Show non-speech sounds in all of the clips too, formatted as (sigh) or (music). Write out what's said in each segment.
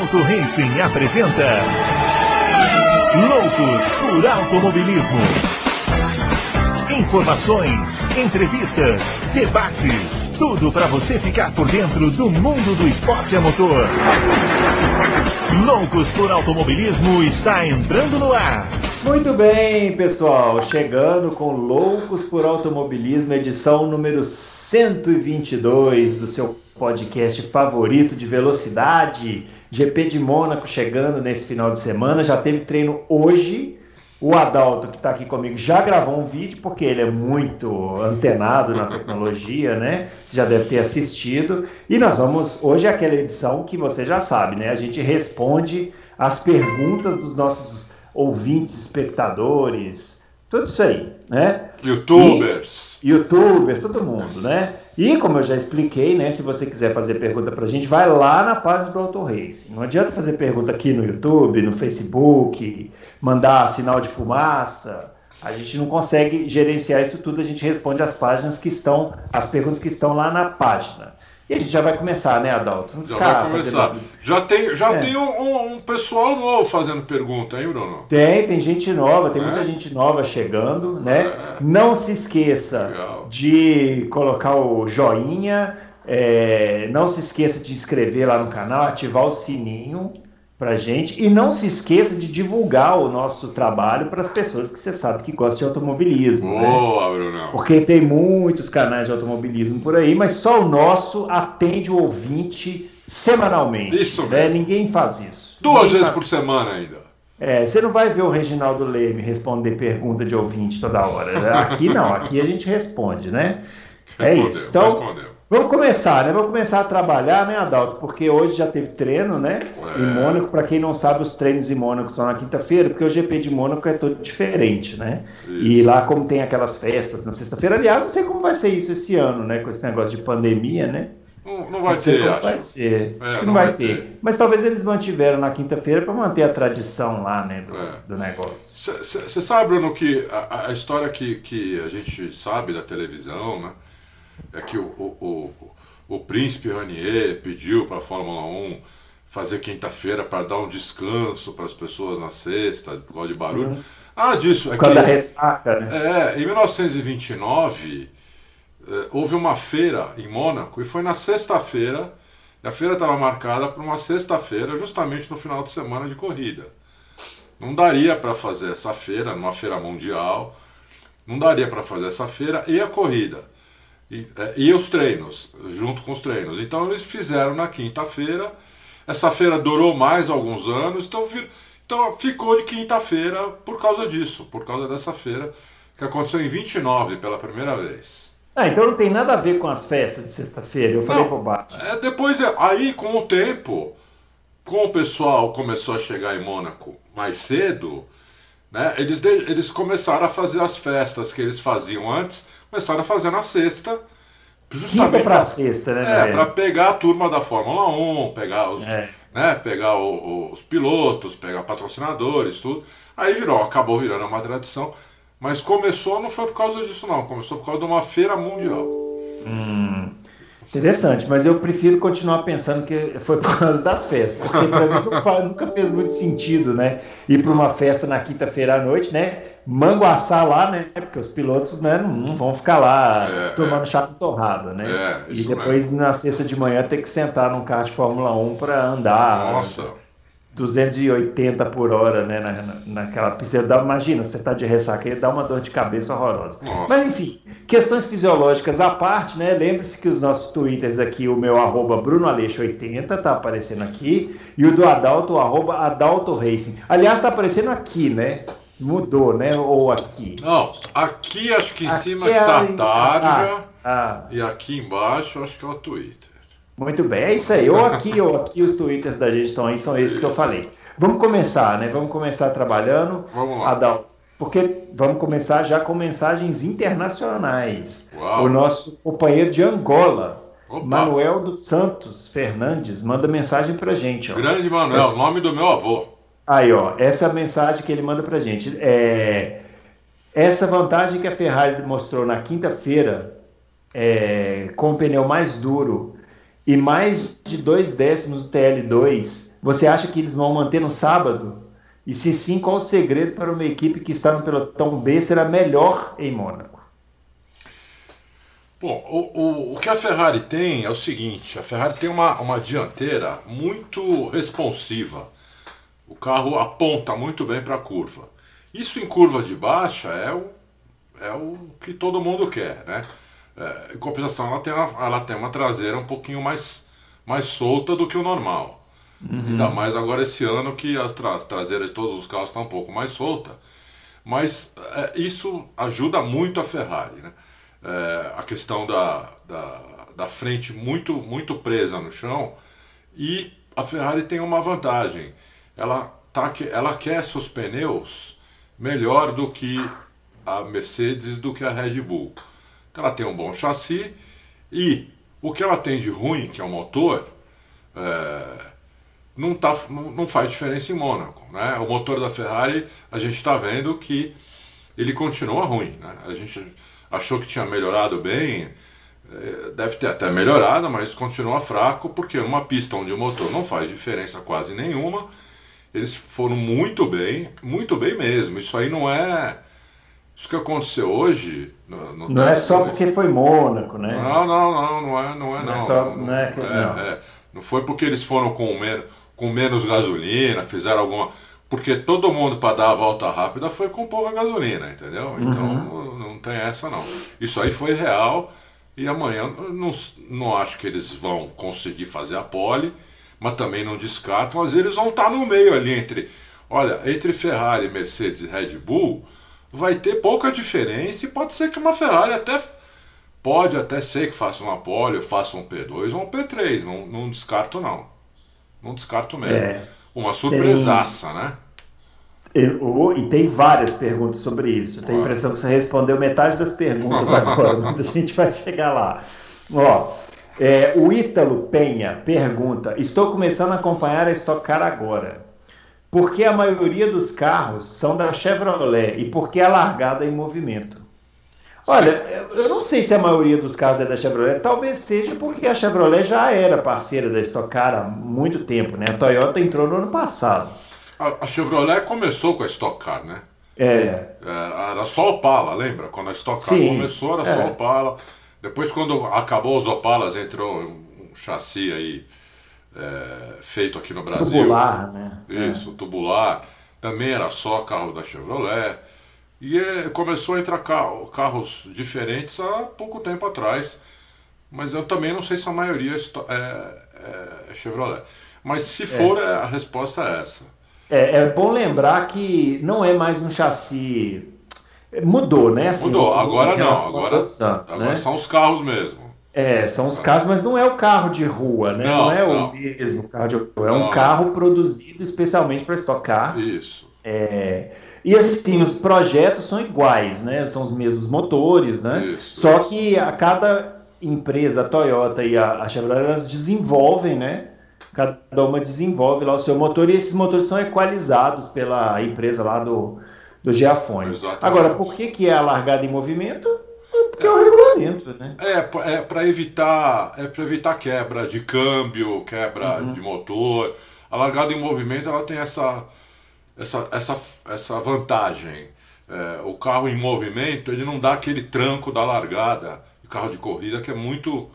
Adalto Racing apresenta Loucos por Automobilismo. Informações, entrevistas, debates, tudo para você ficar por dentro do mundo do esporte a motor. Loucos por Automobilismo está entrando no ar. Muito bem, pessoal, chegando com Loucos por Automobilismo, edição número 122 do seu podcast favorito de velocidade. GP de Mônaco chegando nesse final de semana, já teve treino hoje. O Adalto, que está aqui comigo, já gravou um vídeo, porque ele é muito antenado na tecnologia, né? Você já deve ter assistido. E nós vamos. Hoje é aquela edição que você já sabe, né? A gente responde as perguntas dos nossos ouvintes, espectadores, tudo isso aí, né? Youtubers. E, youtubers, todo mundo, né? E como eu já expliquei, né? Se você quiser fazer pergunta pra gente, vai lá na página do Auto Racing. Não adianta fazer pergunta aqui no YouTube, no Facebook, mandar sinal de fumaça. A gente não consegue gerenciar isso tudo, a gente responde as páginas que estão, as perguntas que estão lá na página. E a gente já vai começar, né, Adalto? Já vai começar. Fazendo... Já tem, já é. tem um, um, pessoal novo fazendo pergunta, hein, Bruno? Tem, tem gente nova, tem é. muita gente nova chegando, né? É. Não se esqueça Legal. de colocar o joinha, é, não se esqueça de inscrever lá no canal, ativar o sininho pra gente. E não se esqueça de divulgar o nosso trabalho para as pessoas que você sabe que gostam de automobilismo. Né? Boa, né? Bruno. Porque tem muitos canais de automobilismo por aí, mas só o nosso atende o ouvinte semanalmente. Isso né? mesmo. Ninguém faz isso. Duas Ninguém vezes por semana ainda. É, você não vai ver o Reginaldo Leme responder pergunta de ouvinte toda hora. Aqui não, aqui a gente responde, né? É isso. Então, respondeu. Vamos começar, né? Vamos começar a trabalhar, né, Adalto? Porque hoje já teve treino, né? É. Em Mônaco, para quem não sabe, os treinos em Mônaco são na quinta-feira, porque o GP de Mônaco é todo diferente, né? Isso. E lá, como tem aquelas festas na sexta-feira, aliás, não sei como vai ser isso esse ano, né? Com esse negócio de pandemia, né? Não, não vai não ter, acho. Vai ser. É, acho que não, não vai, vai ter. ter. Mas talvez eles mantiveram na quinta-feira para manter a tradição lá, né, do, é. do negócio. Você sabe, Bruno, que a, a história que, que a gente sabe da televisão, né? É que o, o, o, o príncipe Ranier pediu para a Fórmula 1 fazer quinta-feira para dar um descanso para as pessoas na sexta, por causa de barulho. Uhum. Ah, disso. É causa que, ressaca, né? É, em 1929 é, houve uma feira em Mônaco e foi na sexta-feira. A feira estava marcada para uma sexta-feira, justamente no final de semana de corrida. Não daria para fazer essa feira, numa feira mundial, não daria para fazer essa feira e a corrida. E, é, e os treinos, junto com os treinos. Então eles fizeram na quinta-feira. Essa feira durou mais alguns anos, então, então ficou de quinta-feira por causa disso, por causa dessa feira que aconteceu em 29 pela primeira vez. Ah, então não tem nada a ver com as festas de sexta-feira, eu falei bobagem. É, depois, é, aí com o tempo, como o pessoal começou a chegar em Mônaco mais cedo, né, eles, eles começaram a fazer as festas que eles faziam antes começaram a fazer na sexta. Justamente para sexta, né? É, para pegar a turma da Fórmula 1, pegar os, é. né, pegar o, os pilotos, pegar patrocinadores, tudo. Aí virou, acabou virando uma tradição. Mas começou, não foi por causa disso, não. Começou por causa de uma feira mundial. Hum. Interessante, mas eu prefiro continuar pensando que foi por causa das festas, porque para mim nunca fez muito sentido, né? Ir para uma festa na quinta-feira à noite, né? Manguaçar lá, né? Porque os pilotos né, não vão ficar lá é, tomando é. chá torrada, né? É, e depois mesmo. na sexta de manhã ter que sentar num carro de Fórmula 1 para andar. Nossa! 280 por hora, né, na, naquela pista. Dá, imagina, você está de ressaca aí, dá uma dor de cabeça horrorosa. Nossa. Mas enfim, questões fisiológicas à parte, né? Lembre-se que os nossos twitters aqui, o meu arroba BrunoAleixo80 tá aparecendo aqui, e o do Adalto, o arroba Adalto Racing. Aliás, tá aparecendo aqui, né? Mudou, né? Ou aqui? Não, aqui acho que em aqui cima é que tá a tarja, ah, ah. e aqui embaixo acho que é o Twitter. Muito bem, é isso aí. Ou aqui (laughs) ou aqui, os twitters da gente estão aí, são esses que eu falei. Vamos começar, né? Vamos começar trabalhando. Vamos lá. Adal, porque vamos começar já com mensagens internacionais. Uau. O nosso companheiro de Angola, Opa. Manuel dos Santos Fernandes, manda mensagem pra gente. Ó. Grande Manuel, essa... nome do meu avô. Aí, ó, essa é a mensagem que ele manda pra gente. É... Essa vantagem que a Ferrari mostrou na quinta-feira, é... com o pneu mais duro e mais de dois décimos do TL2, você acha que eles vão manter no sábado? E se sim, qual o segredo para uma equipe que está no pelotão B ser a melhor em Mônaco? Bom, o, o, o, que a Ferrari tem é o seguinte: a Ferrari tem uma, uma dianteira muito responsiva. O carro aponta muito bem para a curva. Isso em curva de baixa é o, é o que todo mundo quer, né? É, em compensação, ela tem, uma, ela tem uma traseira um pouquinho mais, mais solta do que o normal. Uhum. Ainda mais agora esse ano que as tra traseiras de todos os carros estão um pouco mais solta. Mas é, isso ajuda muito a Ferrari, né? É, a questão da, da, da frente muito, muito presa no chão e a Ferrari tem uma vantagem. Ela, tá, ela quer seus pneus melhor do que a Mercedes, do que a Red Bull. Ela tem um bom chassi e o que ela tem de ruim, que é o motor, é, não, tá, não, não faz diferença em Mônaco. Né? O motor da Ferrari, a gente está vendo que ele continua ruim. Né? A gente achou que tinha melhorado bem, é, deve ter até melhorado, mas continua fraco, porque numa pista onde o motor não faz diferença quase nenhuma, eles foram muito bem, muito bem mesmo. Isso aí não é. Isso que aconteceu hoje. No, no não é só porque foi Mônaco, né? Não, não, não, não é, não é, não. não. É só, não, é que, é, não. É, não foi porque eles foram com menos com menos gasolina, fizeram alguma. Porque todo mundo para dar a volta rápida foi com pouca gasolina, entendeu? Então uhum. não, não tem essa não. Isso aí foi real e amanhã não, não acho que eles vão conseguir fazer a pole, mas também não descartam, mas eles vão estar no meio ali entre. Olha, entre Ferrari, Mercedes e Red Bull, vai ter pouca diferença e pode ser que uma Ferrari até. Pode até ser que faça uma pole, ou faça um P2 ou um P3, não, não descarto não. Não descarto mesmo. É, Uma surpresaça, tem... né? E, tem várias perguntas sobre isso. Tenho a impressão que você respondeu metade das perguntas agora, mas a gente vai chegar lá. Ó, é, o Ítalo Penha pergunta: Estou começando a acompanhar a Stock Car agora. Por que a maioria dos carros são da Chevrolet e por que a largada em movimento? Olha, eu não sei se a maioria dos casos é da Chevrolet, talvez seja porque a Chevrolet já era parceira da Stock Car há muito tempo, né? A Toyota entrou no ano passado. A, a Chevrolet começou com a Stock Car, né? É. é era só Opala, lembra? Quando a Stock Car Sim, começou era é. só Opala. Depois, quando acabou os Opalas, entrou um chassi aí é, feito aqui no Brasil. Tubular, né? Isso, é. tubular. Também era só carro da Chevrolet. E é, começou a entrar carro, carros diferentes há pouco tempo atrás. Mas eu também não sei se a maioria é, é, é Chevrolet. Mas se for, é. a resposta é essa. É, é, bom lembrar que não é mais um chassi. Mudou, né? Assim, Mudou, agora não. Agora, agora né? são os carros mesmo. É, são os carros, mas não é o carro de rua, né? Não, não é não. o mesmo carro de rua. É não. um carro produzido especialmente para estocar. Isso. É. E assim, os projetos são iguais, né? São os mesmos motores, né? Isso, Só isso. que a cada empresa, a Toyota e a, a Chevrolet, elas desenvolvem, né? Cada uma desenvolve lá o seu motor e esses motores são equalizados pela empresa lá do, do. Exatamente. Agora, por que, que é a largada em movimento? Porque é, o regulamento, né? É, é para evitar, é evitar quebra de câmbio, quebra uhum. de motor. A largada em movimento ela tem essa essa, essa, essa vantagem. É, o carro em movimento ele não dá aquele tranco da largada em carro de corrida que é muito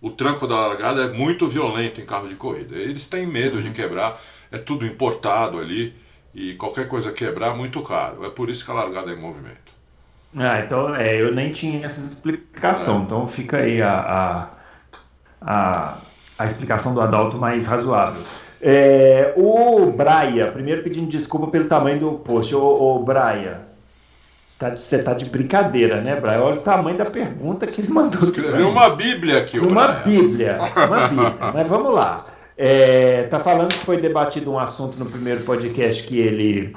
o tranco da largada é muito violento em carro de corrida eles têm medo de uhum. quebrar é tudo importado ali e qualquer coisa quebrar é muito caro é por isso que a largada é em movimento ah então é, eu nem tinha essa explicação então fica aí a, a, a, a explicação do Adalto mais razoável é, o Braia, primeiro pedindo desculpa pelo tamanho do post. Ô, ô Braia, você está tá de brincadeira, né, Braia? Olha o tamanho da pergunta que ele mandou. Escreveu uma Bíblia aqui, o Uma Braia. Bíblia, uma (laughs) Bíblia. Mas vamos lá. É, tá falando que foi debatido um assunto no primeiro podcast que ele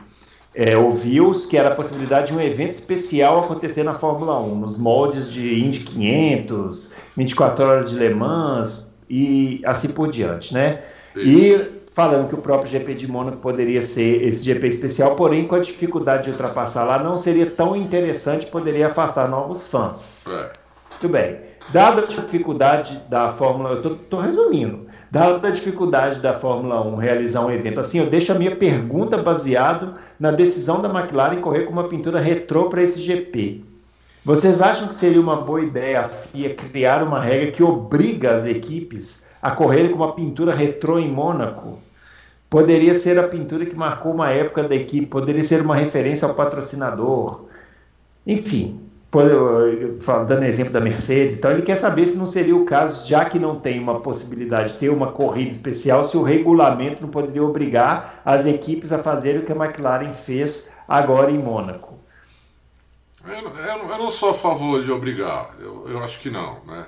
é, ouviu, que era a possibilidade de um evento especial acontecer na Fórmula 1, nos moldes de Indy 500, 24 horas de Le Mans e assim por diante, né? E falando que o próprio GP de Mônaco poderia ser esse GP especial, porém com a dificuldade de ultrapassar lá não seria tão interessante, poderia afastar novos fãs. É. Muito bem. dada a dificuldade da Fórmula, eu estou resumindo, dada a dificuldade da Fórmula 1 realizar um evento assim, eu deixo a minha pergunta baseado na decisão da McLaren correr com uma pintura retrô para esse GP. Vocês acham que seria uma boa ideia a FIA criar uma regra que obriga as equipes a correrem com uma pintura retrô em Mônaco? Poderia ser a pintura que marcou uma época da equipe, poderia ser uma referência ao patrocinador. Enfim, dando exemplo da Mercedes, então ele quer saber se não seria o caso, já que não tem uma possibilidade de ter uma corrida especial, se o regulamento não poderia obrigar as equipes a fazerem o que a McLaren fez agora em Mônaco. Eu, eu, eu não sou a favor de obrigar, eu, eu acho que não, né?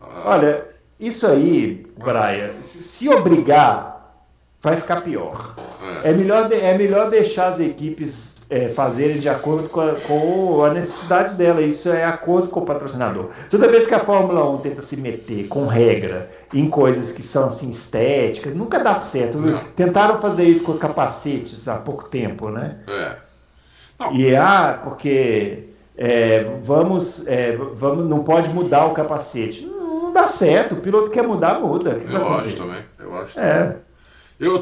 Ah, Olha, isso aí, Brian, se obrigar, vai ficar pior. É, é melhor, é melhor deixar as equipes é, fazerem de acordo com a, com a, necessidade dela. Isso é acordo com o patrocinador. Toda vez que a Fórmula 1 tenta se meter com regra em coisas que são assim estéticas, nunca dá certo. Não. Tentaram fazer isso com capacetes há pouco tempo, né? É. Não. E é, ah, porque é, vamos, é, vamos, não pode mudar o capacete. Não, não, dá certo. O piloto quer mudar, muda. eu acho também. Eu acho. É. Também. Eu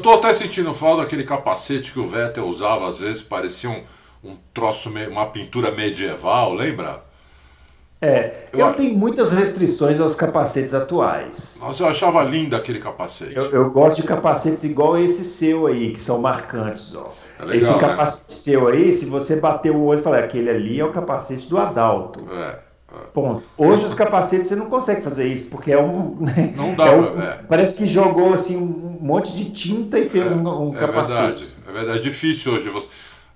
tô até sentindo falta daquele capacete que o Vettel usava, às vezes parecia um, um troço, uma pintura medieval, lembra? É, eu, eu tenho muitas restrições aos capacetes atuais. Nossa, eu achava lindo aquele capacete. Eu, eu, gosto de capacetes igual esse seu aí, que são marcantes, ó. É legal, esse né? capacete né? seu aí, se você bater o olho e falar, aquele ali é o capacete do Adalto. É. Ponto. Hoje os capacetes você não consegue fazer isso, porque é um. Né, não dá é um, é. Parece que jogou assim um monte de tinta e fez é, um, um é capacete. Verdade, é verdade. É difícil hoje. Você...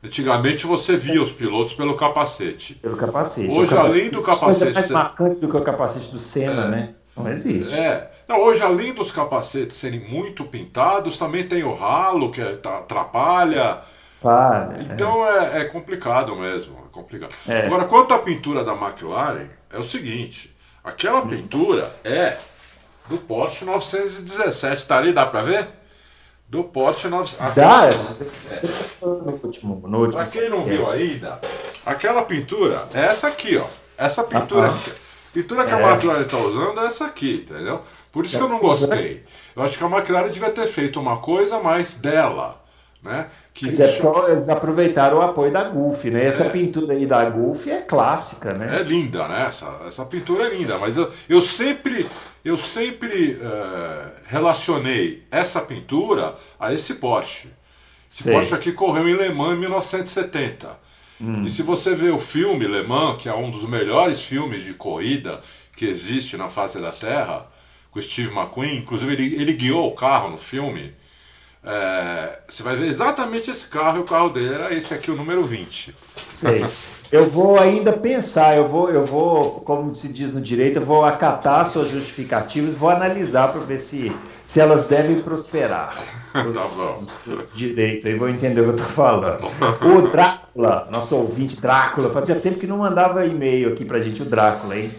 Antigamente você via os pilotos pelo capacete. Pelo capacete. Hoje, capacete, além do capacete. É mais marcante do que o capacete do Senna, é. né? Não existe. É. Não, hoje, além dos capacetes serem muito pintados, também tem o ralo que atrapalha. Para, então é. é. complicado mesmo. É complicado. É. Agora, quanto à pintura da McLaren, é o seguinte: aquela pintura é do Porsche 917. Tá ali, dá pra ver? Do Porsche 917. Dá? É. No último, no último. Pra quem não viu ainda, aquela pintura é essa aqui, ó. Essa pintura. aqui. Pintura que a é. McLaren está usando é essa aqui, entendeu? Por isso que eu não gostei. Eu acho que a McLaren devia ter feito uma coisa mais dela. Né? Que Mas é porque eles aproveitaram o apoio da Gulf, né? Essa é. pintura aí da Gulf é clássica, né? É linda, né? Essa, essa pintura é linda, mas eu, eu sempre, eu sempre uh, relacionei essa pintura a esse Porsche. Esse Sei. Porsche aqui correu em Le Mans em 1970. Hum. E se você vê o filme Le Mans, que é um dos melhores filmes de corrida que existe na face da Terra, com Steve McQueen, inclusive ele, ele guiou o carro no filme. É, você vai ver exatamente esse carro, e o carro dele era esse aqui, o número 20. Sei. Eu vou ainda pensar, eu vou, eu vou, como se diz no direito, eu vou acatar suas justificativas, vou analisar para ver se, se elas devem prosperar. (laughs) tá bom. Direito, aí vou entender o que eu estou falando. O Drácula, nosso ouvinte Drácula, fazia tempo que não mandava e-mail aqui pra gente, o Drácula, hein?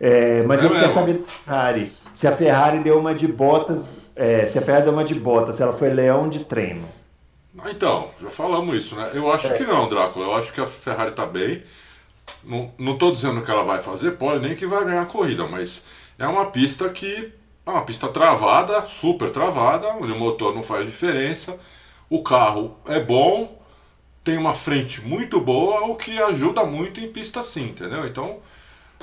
É, mas é eu quero saber da Ferrari. Se a Ferrari deu uma de botas é, se a Ferrari deu uma de bota, se ela foi leão de treino. Ah, então, já falamos isso, né? Eu acho é. que não, Drácula. Eu acho que a Ferrari tá bem. Não, não tô dizendo que ela vai fazer, pode nem que vai ganhar a corrida, mas é uma pista que. É uma pista travada, super travada, onde o motor não faz diferença. O carro é bom, tem uma frente muito boa, o que ajuda muito em pista assim, entendeu? Então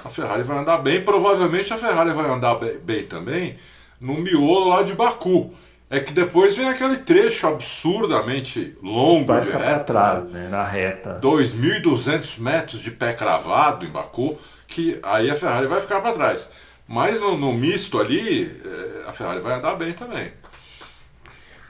a Ferrari vai andar bem, provavelmente a Ferrari vai andar bem, bem também no miolo lá de Baku. É que depois vem aquele trecho absurdamente longo Vai ficar reta. trás, né? Na reta. 2.200 metros de pé cravado em Baku, que aí a Ferrari vai ficar para trás. Mas no, no, misto ali, é, a Ferrari vai andar bem também.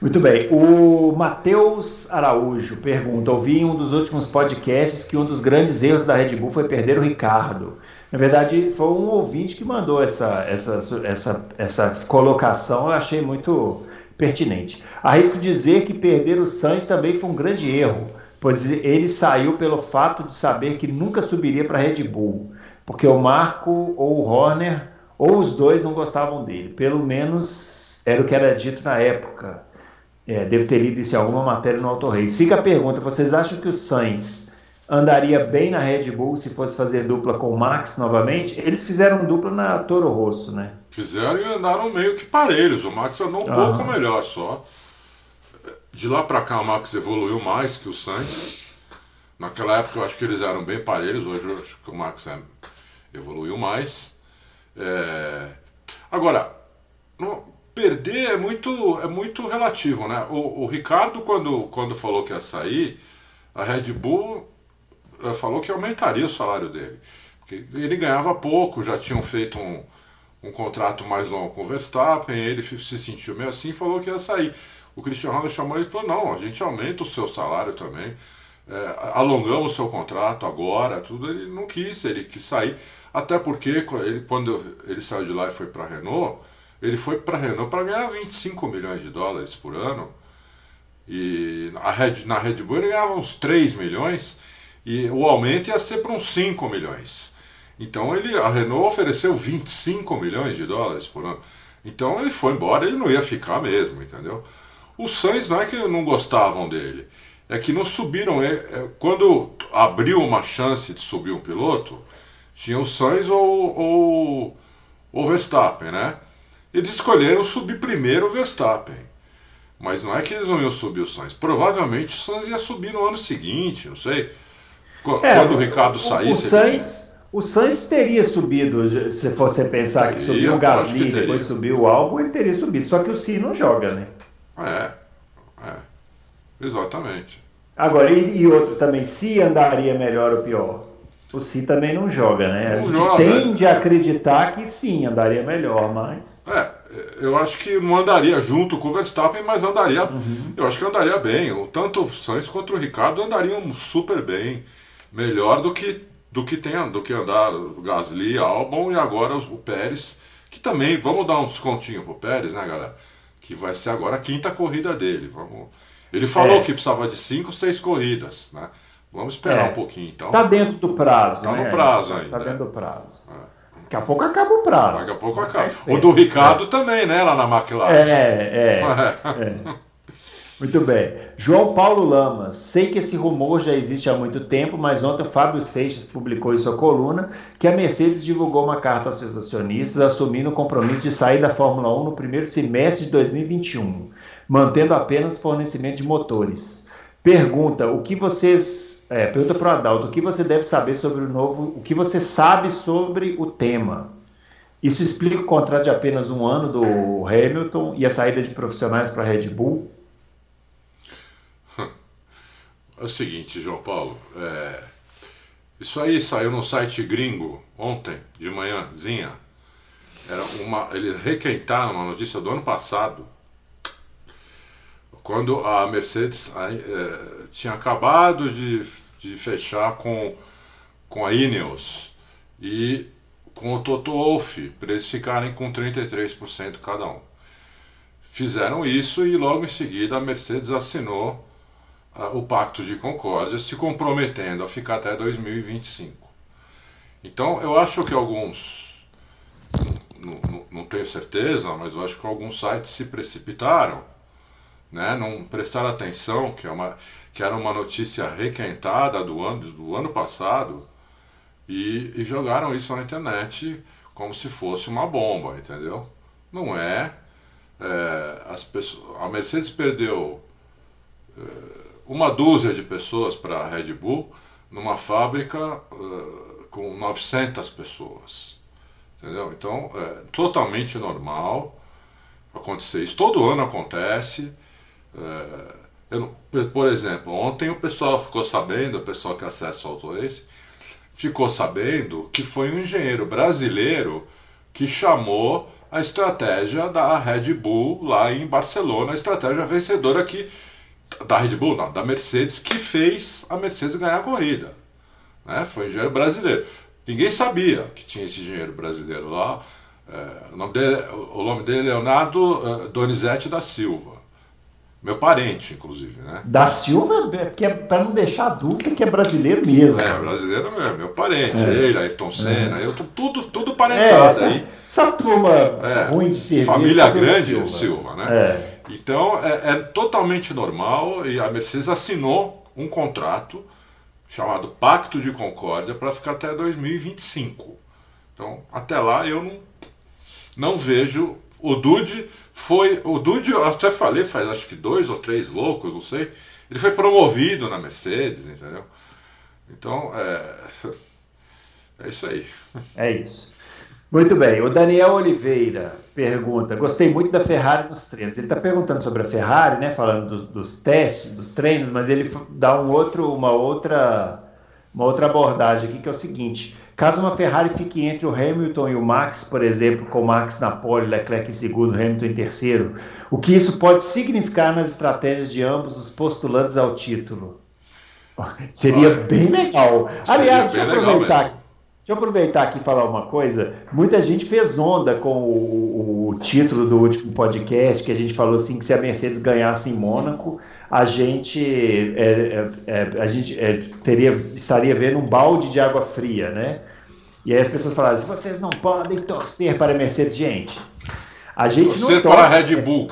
Muito bem. O Matheus Araújo pergunta: ouvi em um dos últimos podcasts que um dos grandes erros da Red Bull foi perder o Ricardo. Na verdade, foi um ouvinte que mandou essa, essa, essa, essa colocação, eu achei muito pertinente. Arrisco dizer que perder o Sainz também foi um grande erro, pois ele saiu pelo fato de saber que nunca subiria para Red Bull, porque o Marco ou o Horner, ou os dois não gostavam dele. Pelo menos era o que era dito na época. É, devo ter lido isso em alguma matéria no Auto Race. Fica a pergunta: vocês acham que o Sainz andaria bem na Red Bull se fosse fazer dupla com o Max novamente. Eles fizeram dupla na Toro Rosso, né? Fizeram e andaram meio que parelhos. O Max andou um uhum. pouco melhor só. De lá para cá, o Max evoluiu mais que o Sainz. Naquela época, eu acho que eles eram bem parelhos. Hoje, eu acho que o Max é, evoluiu mais. É... Agora, perder é muito, é muito relativo, né? O, o Ricardo, quando, quando falou que ia sair, a Red Bull falou que aumentaria o salário dele. Porque ele ganhava pouco, já tinham feito um, um contrato mais longo com o Verstappen, ele se sentiu meio assim e falou que ia sair. O Cristiano Ronaldo chamou ele e falou: não, a gente aumenta o seu salário também, é, alongamos o seu contrato agora, tudo. Ele não quis, ele quis sair. Até porque ele, quando ele saiu de lá e foi para a Renault, ele foi para a Renault para ganhar 25 milhões de dólares por ano. E a Red, na Red Bull ele ganhava uns 3 milhões e o aumento ia ser para uns 5 milhões. Então ele, a Renault ofereceu 25 milhões de dólares por ano. Então ele foi embora, ele não ia ficar mesmo, entendeu? Os Sainz não é que não gostavam dele, é que não subiram. É, é, quando abriu uma chance de subir um piloto, tinha o Sainz ou o Verstappen, né? Eles escolheram subir primeiro o Verstappen. Mas não é que eles não iam subir o Sainz. Provavelmente o Sainz ia subir no ano seguinte, não sei. Quando é, o Ricardo saísse. O Sainz, o Sainz teria subido, se você pensar teria, que subiu o Gasly e depois subiu o Albon, ele teria subido. Só que o Si não joga, né? É, é. Exatamente. Agora, e, e outro também, se andaria melhor ou pior? O Si também não joga, né? Não a gente joga, tende é. a acreditar que sim, andaria melhor, mas. É, eu acho que não andaria junto com o Verstappen, mas andaria. Uhum. Eu acho que andaria bem. Tanto o Sainz quanto o Ricardo andariam super bem melhor do que do que tem do que andar o Gasly, Albon e agora o Pérez, que também vamos dar um descontinho pro Pérez, né, galera? Que vai ser agora a quinta corrida dele. Vamos. Ele falou é. que precisava de cinco, seis corridas, né? Vamos esperar é. um pouquinho, então. Tá dentro do prazo, tá né? no prazo ainda. Tá dentro do prazo. É. Daqui a pouco acaba o prazo. Daqui a pouco acaba. O do Ricardo também, né, lá na McLaren. É, é. (laughs) é. Muito bem. João Paulo Lamas. Sei que esse rumor já existe há muito tempo, mas ontem o Fábio Seixas publicou em sua coluna que a Mercedes divulgou uma carta aos seus acionistas assumindo o compromisso de sair da Fórmula 1 no primeiro semestre de 2021, mantendo apenas fornecimento de motores. Pergunta: o que vocês. É, pergunta para o Adalto: o que você deve saber sobre o novo. O que você sabe sobre o tema? Isso explica o contrato de apenas um ano do Hamilton e a saída de profissionais para a Red Bull? É o seguinte, João Paulo, é... isso aí saiu no site gringo ontem, de manhãzinha. Era uma, eles requentaram uma notícia do ano passado, quando a Mercedes é, tinha acabado de, de fechar com, com a Ineos e com o Toto Wolff, para eles ficarem com 33% cada um. Fizeram isso e logo em seguida a Mercedes assinou o Pacto de Concórdia, se comprometendo a ficar até 2025. Então, eu acho que alguns, não, não, não tenho certeza, mas eu acho que alguns sites se precipitaram, né, não prestaram atenção, que, é uma, que era uma notícia requentada do ano, do ano passado, e, e jogaram isso na internet como se fosse uma bomba, entendeu? Não é. é as pessoas, a Mercedes perdeu. É, uma dúzia de pessoas para a Red Bull numa fábrica uh, com 900 pessoas. Entendeu? Então, é totalmente normal acontecer isso. Todo ano acontece. É, eu, por exemplo, ontem o pessoal ficou sabendo, o pessoal que acessa o Autorace, ficou sabendo que foi um engenheiro brasileiro que chamou a estratégia da Red Bull lá em Barcelona, a estratégia vencedora que da Red Bull, não, da Mercedes, que fez a Mercedes ganhar a corrida. Né? Foi um engenheiro brasileiro. Ninguém sabia que tinha esse engenheiro brasileiro lá. É, o, nome dele, o nome dele é Leonardo uh, Donizete da Silva. Meu parente, inclusive, né? Da Silva, é que é para não deixar dúvida que é brasileiro mesmo. É, brasileiro mesmo, meu parente. É. Ele, Ayrton Senna, é. eu tô tudo, tudo parentado é, essa, aí. Essa turma é, ruim de serviço. Família grande, Silva, Silva né? É. Então é, é, totalmente normal e a Mercedes assinou um contrato chamado Pacto de Concórdia para ficar até 2025. Então, até lá eu não, não vejo. O Dude foi. O Dude, eu até falei, faz acho que dois ou três loucos, não sei. Ele foi promovido na Mercedes, entendeu? Então, é. (laughs) É isso aí. É isso. Muito bem. O Daniel Oliveira pergunta: Gostei muito da Ferrari nos treinos. Ele está perguntando sobre a Ferrari, né? Falando do, dos testes, dos treinos, mas ele dá um outro, uma outra, uma outra abordagem aqui que é o seguinte: caso uma Ferrari fique entre o Hamilton e o Max, por exemplo, com o Max na pole, Leclerc em segundo, Hamilton em terceiro, o que isso pode significar nas estratégias de ambos os postulantes ao título? (laughs) Seria Olha, bem legal. Aliás, deixa eu aproveitar. Deixa eu aproveitar aqui e falar uma coisa. Muita gente fez onda com o, o, título do último podcast, que a gente falou assim que se a Mercedes ganhasse em Mônaco, a gente, é, é, é, a gente é, teria, estaria vendo um balde de água fria, né? E aí as pessoas falaram: se vocês não podem torcer para a Mercedes, gente. A gente torcer não torce para a Red Bull.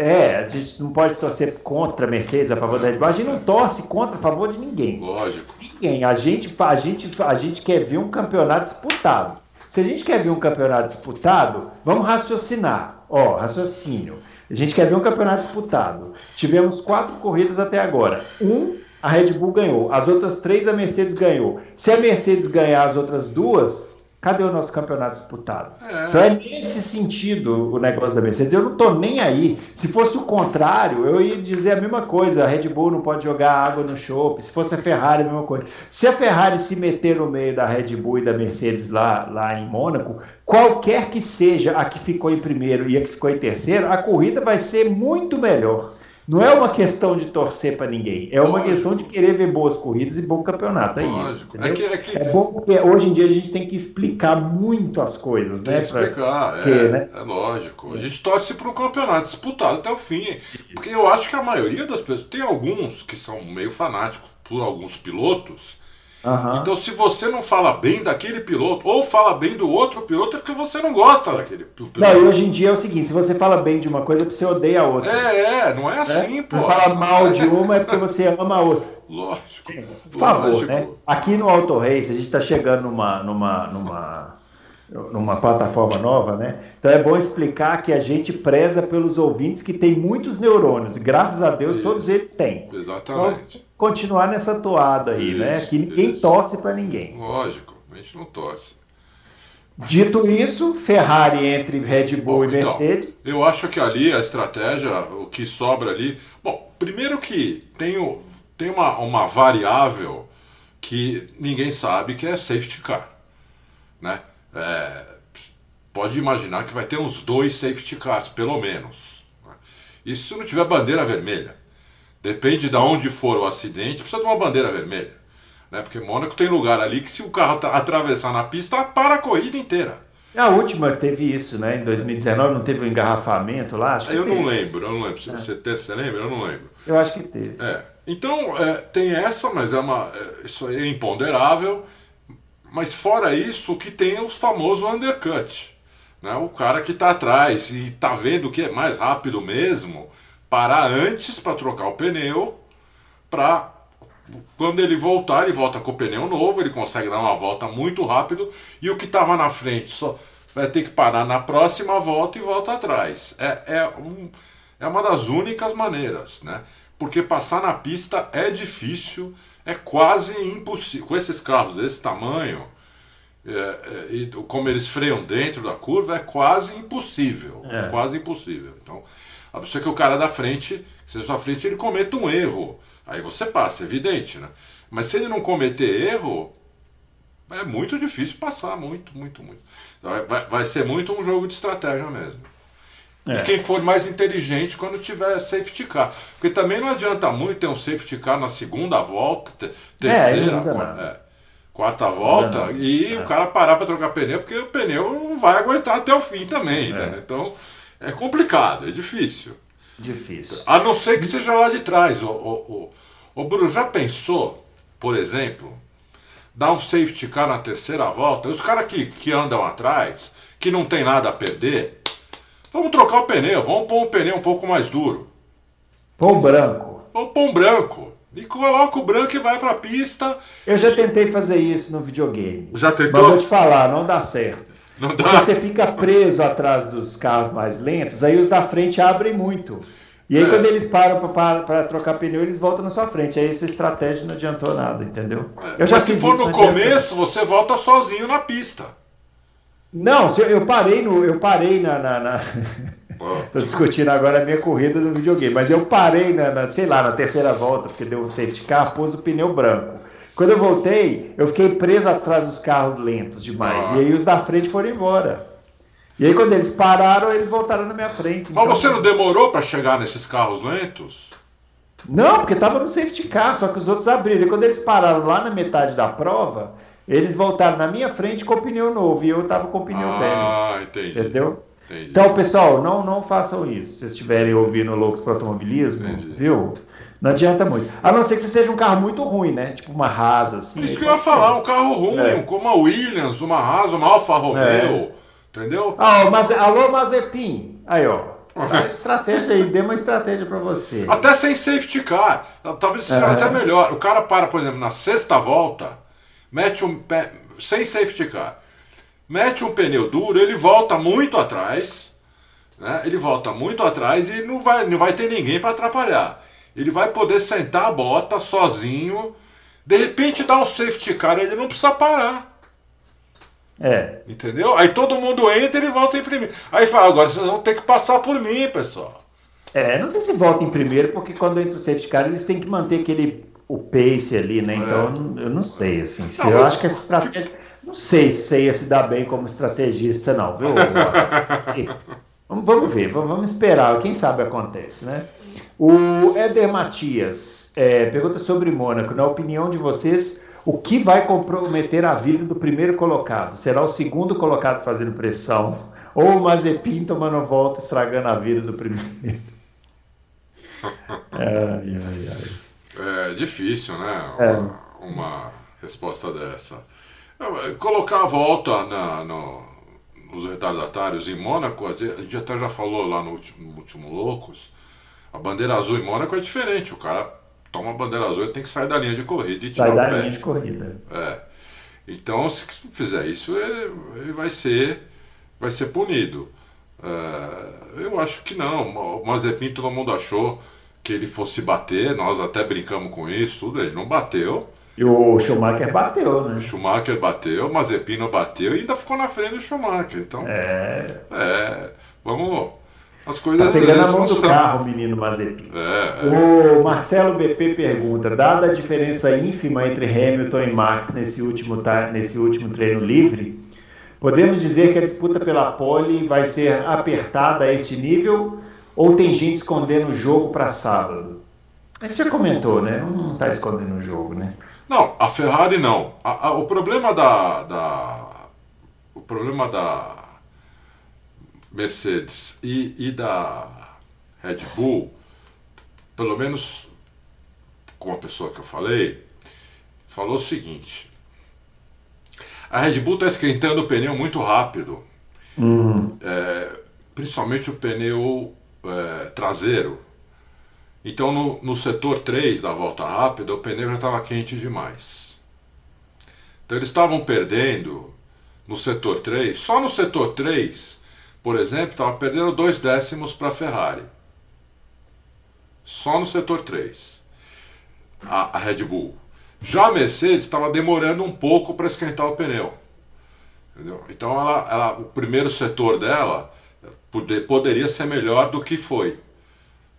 É, a gente não pode torcer contra a Mercedes, a favor da Red Bull. A gente não torce contra a favor de ninguém. Lógico. Ninguém. A gente, a gente, a gente quer ver um campeonato disputado. Se a gente quer ver um campeonato disputado, vamos raciocinar. Ó, raciocínio. A gente quer ver um campeonato disputado. Tivemos quatro corridas até agora. Um, a Red Bull ganhou. As outras três, a Mercedes ganhou. Se a Mercedes ganhar as outras duas, Cadê o nosso campeonato disputado? É. Então é nesse sentido o negócio da Mercedes. Eu não tô nem aí. Se fosse o contrário, eu ia dizer a mesma coisa. A Red Bull não pode jogar água no chope. Se fosse a Ferrari, a mesma coisa. Se a Ferrari se meter no meio da Red Bull e da Mercedes lá, lá em Mônaco, qualquer que seja a que ficou em primeiro e a que ficou em terceiro, a corrida vai ser muito melhor. Não é uma questão de torcer para ninguém, é uma Lógico. questão de querer ver boas corridas e bom campeonato. É Lógico. isso. É, é, é, bom porque hoje em dia a gente tem que explicar muito as coisas, tem né? Que explicar, pra... é, né? é lógico. A gente torce para um campeonato disputado até o fim. Porque eu acho que a maioria das pessoas. Tem alguns que são meio fanáticos por alguns pilotos Uhum. Então, se você não fala bem daquele piloto ou fala bem do outro piloto, é porque você não gosta daquele piloto. Não, e hoje em dia é o seguinte: se você fala bem de uma coisa, é porque você odeia a outra. É, é, não é assim, pô. Se fala mal de (laughs) uma, é porque você ama a outra. Lógico. Por favor, lógico. né? Aqui no Auto Race, a gente está chegando numa, numa, numa numa plataforma nova, né? Então é bom explicar que a gente preza pelos ouvintes que tem muitos neurônios, e graças a Deus isso. todos eles têm. Exatamente. Então, continuar nessa toada aí, né? isso, né? Que ninguém isso. torce para ninguém. Lógico, a gente não torce. Dito isso, Ferrari entre Red Bull bom, e então, Mercedes. Então, eu acho que ali a estratégia, o que sobra ali. Bom, primeiro que tem, o, tem uma, uma variável que ninguém sabe que é safety car. Né? É, pode imaginar que vai ter uns dois safety cars, pelo menos. Isso se não tiver bandeira vermelha. Depende de onde for o acidente, precisa de uma bandeira vermelha. Né? Porque Mônaco tem lugar ali que se o carro atravessar na pista, para a corrida inteira. A última teve isso, né? Em 2019 não teve um engarrafamento lá? Acho eu não teve. lembro, eu não lembro. Se é. você, teve, você lembra? Eu não lembro. Eu acho que teve. É. Então, é, tem essa, mas é uma, é, isso aí é imponderável. Mas fora isso, o que tem é os famosos undercut. Né? O cara que está atrás e está vendo que é mais rápido mesmo, parar antes para trocar o pneu, para quando ele voltar, ele volta com o pneu novo, ele consegue dar uma volta muito rápido e o que estava na frente só vai ter que parar na próxima volta e volta atrás. É, é, um, é uma das únicas maneiras, né? Porque passar na pista é difícil é quase impossível. Com esses carros desse tamanho, é, é, e como eles freiam dentro da curva, é quase impossível. É. é quase impossível. Então, a não ser que o cara da frente, se sua frente, ele cometa um erro. Aí você passa, é evidente, né? Mas se ele não cometer erro, é muito difícil passar, muito, muito, muito. Então, vai, vai ser muito um jogo de estratégia mesmo. É. E quem for mais inteligente quando tiver safety car. Porque também não adianta muito ter um safety car na segunda volta, te, terceira, é, quarta, é, quarta, volta, e o é. cara parar para trocar pneu, porque o pneu não vai aguentar até o fim também. É. Então é complicado, é difícil. Difícil. A não ser que seja lá de trás. O, o, o, o Bruno já pensou, por exemplo, dar um safety car na terceira volta? Os caras que, que andam atrás, que não tem nada a perder Vamos trocar o pneu, vamos pôr um pneu um pouco mais duro. Pão branco. Vamos pôr um branco. E coloca o branco e vai pra pista. Eu já tentei fazer isso no videogame. Já Mas tentou? vou te falar, não dá certo. Não Porque dá. você fica preso atrás dos carros mais lentos, aí os da frente abrem muito. E aí É. quando eles param para trocar pneu, eles voltam na sua frente. Aí sua estratégia não adiantou nada, entendeu? Mas se for no começo, você volta sozinho na pista. Não, eu, parei no. Eu parei na. na, na... (laughs) Tô discutindo agora a minha corrida no videogame, mas eu parei na, na, sei lá, na terceira volta, porque deu um safety car, pôs o pneu branco. Quando eu voltei, eu fiquei preso atrás dos carros lentos demais. Ah. E aí os da frente foram embora. E aí quando eles pararam, eles voltaram na minha frente. Mas Então- você não demorou pra chegar nesses carros lentos? Não, porque tava no safety car, só que os outros abriram. E quando eles pararam lá na metade da prova, eles voltaram na minha frente com o pneu novo. E eu tava com o pneu velho. Ah, entendi. Entendeu? entendi. Então, pessoal, não, não façam isso. Se vocês estiverem ouvindo Loucos para Automobilismo, Entendi. viu? Não adianta muito. A não ser que você seja um carro muito ruim, né? Tipo uma Rasa, assim. Isso aí que eu ia falar, um carro ruim, É. como a Williams, uma Haas, uma Alfa Romeo, entendeu? Ah, Maze... Alô, Mazepin. Aí, ó. (laughs) Uma estratégia aí, dê uma estratégia para você. Até sem safety car, talvez seja É. até melhor. O cara para, por exemplo, na sexta volta, mete um pé, sem safety car, mete um pneu duro, ele volta muito atrás, né? Ele volta muito atrás e não vai, não vai ter ninguém para atrapalhar. Ele vai poder sentar a bota sozinho, de repente dá um safety car, ele não precisa parar. É. Entendeu? Aí todo mundo entra e ele volta em primeiro. Aí fala, agora vocês vão ter que passar por mim, pessoal. É, não sei se volta em primeiro, porque quando entra o safety car, eles têm que manter aquele o pace ali, né? Então, eu não sei, assim. Se É. Não, eu mas- acho que essa estratégia. Não sei se você ia se dar bem como estrategista, não, viu? (laughs) vamos, vamos ver, vamos, vamos esperar. Quem sabe acontece, né? O Éder Matias é, pergunta sobre Mônaco. Na opinião de vocês, o que vai comprometer a vida do primeiro colocado? Será o segundo colocado fazendo pressão? (laughs) Ou o Mazepin tomando volta, estragando a vida do primeiro? (laughs) Ai, ai, ai. É difícil, né? É. Uma, uma resposta dessa. É, Colocar a volta na, no- nos retardatários em Mônaco, a gente até já falou lá no último, no último Loucos, a bandeira azul em Mônaco é diferente. O cara toma a bandeira azul e tem que sair da linha de corrida e tirar Sai da linha de corrida. É. Então, se fizer isso, ele, ele vai ser vai ser punido. É, eu acho que não. O Mazepin todo mundo achou que ele fosse bater, nós até brincamos com isso, tudo. Ele não bateu. E o Schumacher bateu, O né? Schumacher bateu, o Mazepin não bateu e ainda ficou na frente do Schumacher. Então, É. é, vamos. As Tá coisas às pegando a mão do são. carro, o menino Mazepin. É, é. O Marcelo BP pergunta: dada a diferença ínfima entre Hamilton e Max nesse último, nesse último treino livre, podemos dizer que a disputa pela pole vai ser apertada a este nível ou tem gente escondendo o jogo para sábado? A gente já comentou, né? Não está escondendo o jogo, né? Não, a Ferrari não. A- a- o problema da, da. O problema da Mercedes e, e da Red Bull, pelo menos com a pessoa que eu falei, falou o seguinte. A Red Bull está esquentando o pneu muito rápido, Hum, é, principalmente o pneu é, traseiro. Então, no, no setor 3 da volta rápida, o pneu já estava quente demais. Então, eles estavam perdendo no setor 3. Só no setor 3, por exemplo, estava perdendo dois décimos para a Ferrari. Só no setor 3. A, a Red Bull. Já a Mercedes estava demorando um pouco para esquentar o pneu. Entendeu? Então, ela, ela- o primeiro setor dela pode- poderia ser melhor do que foi.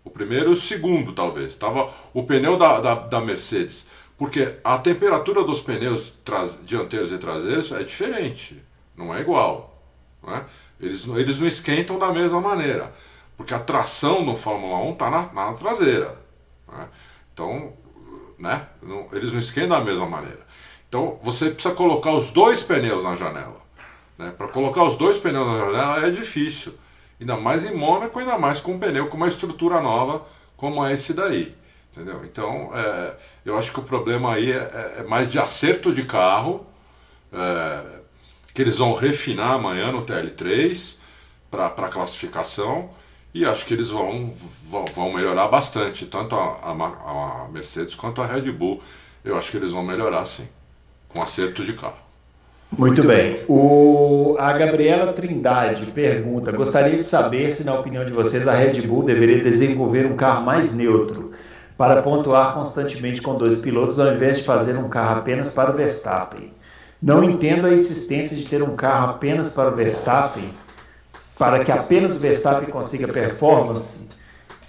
O primeiro e o segundo, talvez. Tava o pneu da, da, da Mercedes. Porque a temperatura dos pneus traz- dianteiros e traseiros é diferente. Não é igual. Né? Eles, eles não esquentam da mesma maneira. Porque a tração no Fórmula 1 está na, na traseira. né? Então, né? não- eles não esquentam da mesma maneira. Então, você precisa colocar os dois pneus na janela. Né? Para colocar os dois pneus na janela é difícil. Ainda mais em Mônaco, ainda mais com um pneu com uma estrutura nova como é esse daí. Entendeu? Então, é, eu acho que o problema aí é, é- é mais de acerto de carro, é, que eles vão refinar amanhã no TL3 para a classificação. E acho que eles vão, vão, vão melhorar bastante, tanto a, a, a, Mercedes quanto a Red Bull. Eu acho que eles vão melhorar sim, com acerto de carro. Muito bem. O, a Gabriela Trindade pergunta: gostaria de saber se, na opinião de vocês, a Red Bull deveria desenvolver um carro mais neutro para pontuar constantemente com dois pilotos, ao invés de fazer um carro apenas para o Verstappen. Não entendo a insistência de ter um carro apenas para o Verstappen, para que apenas o Verstappen consiga performance.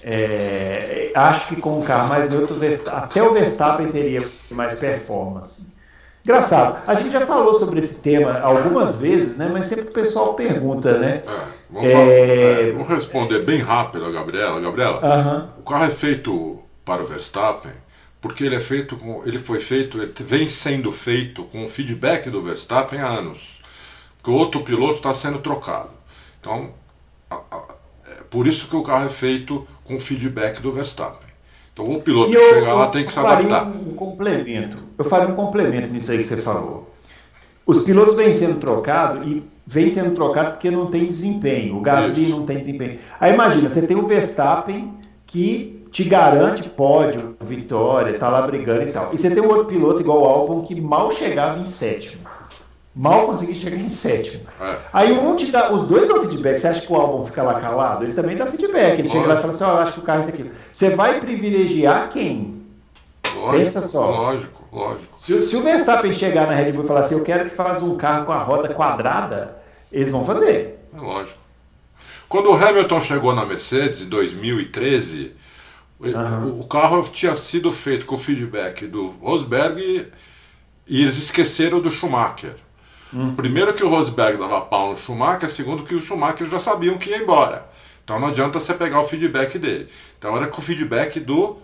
É, acho que com um carro mais neutro, até o Verstappen teria mais performance. Engraçado. A gente já falou sobre esse tema algumas vezes, né? Mas sempre o pessoal pergunta, né? É, vamos, é... É, vamos, responder bem rápido a Gabriela. Gabriela, uh -huh. o carro é feito para o Verstappen porque ele é feito com, ele foi feito, ele vem sendo feito com o feedback do Verstappen há anos. Que o outro piloto está sendo trocado. Então, a, a, é por isso que o carro é feito com o feedback do Verstappen. Então o piloto eu, que chegar lá tem que se adaptar. Um complemento. Eu faria um complemento nisso aí que você falou. Os pilotos vêm sendo trocados e vêm sendo trocados porque não tem desempenho. O Gasly Isso. não tem desempenho. Aí imagina, você tem o Verstappen que te garante pódio, vitória, tá lá brigando e tal. E você tem um outro piloto igual o Albon que mal chegava em sétimo. Mal consegui chegar em sétimo. É. Aí um te dá, os dois dão feedback. Você acha que o álbum fica lá calado? Ele também dá feedback. Ele Lógico. chega lá e fala assim: Ó, oh, eu acho que o carro é esse aqui. Você vai privilegiar quem? Lógico, Pensa só. Lógico, lógico. Se, se, o Verstappen chegar na Red Bull e falar assim: Eu quero que faça um carro com a roda quadrada, eles vão fazer. É lógico. Quando o Hamilton chegou na Mercedes em 2013, uhum. o carro tinha sido feito com o feedback do Rosberg e eles esqueceram do Schumacher. Hum. Primeiro que o Rosberg dava pau no Schumacher, segundo que o Schumacher já sabiam que ia embora. Então não adianta você pegar o feedback dele. Então era com o feedback do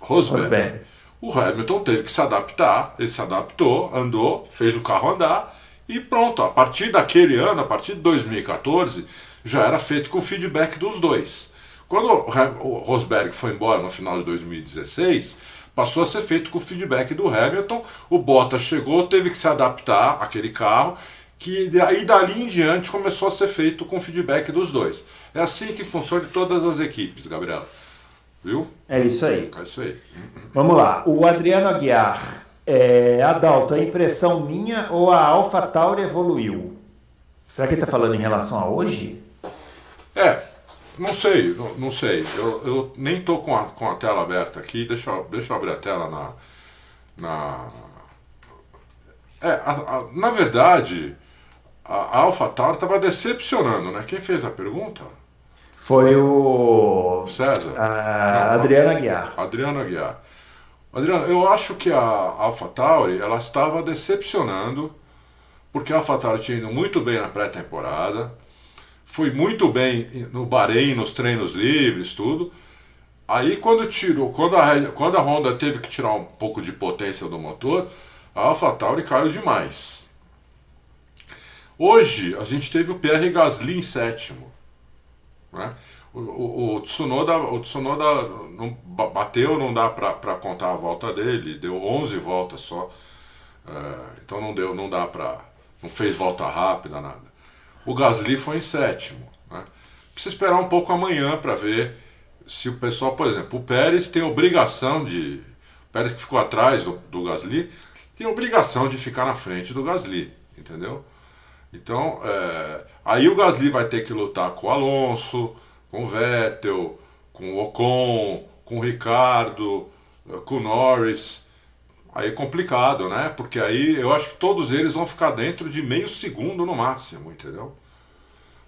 Rosberg. Rosberg. O Hamilton teve que se adaptar, ele se adaptou, andou, fez o carro andar e pronto. A partir daquele ano, a partir de 2014, já era feito com o feedback dos dois. Quando o Rosberg foi embora no final de 2016, passou a ser feito com o feedback do Hamilton. O Bottas chegou, teve que se adaptar àquele carro, que aí dali em diante começou a ser feito com o feedback dos dois. É assim que funciona em todas as equipes, Gabriela. Viu? É isso aí. É isso aí. Vamos lá. O Adriano Aguiar. É, Adalto, a impressão minha ou a Alpha Tauri evoluiu? Será que ele está falando em relação a hoje? É, não sei, não, não sei. Eu, eu nem tô com a, com a tela aberta aqui. Deixa eu, deixa eu abrir a tela na. Na, é, a, a, na verdade, a, a AlphaTauri estava decepcionando, né? Quem fez a pergunta? Foi o. César. A Adriana Aguiar. Adriana Aguiar. Adriana, eu acho que a AlphaTauri ela estava decepcionando, porque a AlphaTauri tinha ido muito bem na pré-temporada foi muito bem no Bahrein, nos treinos livres, tudo. Aí quando tirou, quando a, quando a Honda teve que tirar um pouco de potência do motor, a AlphaTauri caiu demais. Hoje a gente teve o Pierre Gasly em sétimo. Né? O, o, o, Tsunoda, o Tsunoda não bateu, não dá para contar a volta dele, deu 11 voltas só. É, então não deu, não dá para, não fez volta rápida nada. O Gasly foi em sétimo. Né? Precisa esperar um pouco amanhã para ver se o pessoal, por exemplo, o Pérez tem obrigação de. O Pérez que ficou atrás do, do Gasly tem obrigação de ficar na frente do Gasly, entendeu? Então, é, aí o Gasly vai ter que lutar com o Alonso, com o Vettel, com o Ocon, com o Ricardo, com o Norris. Aí é complicado, né? Porque aí eu acho que todos eles vão ficar dentro de meio segundo no máximo, entendeu?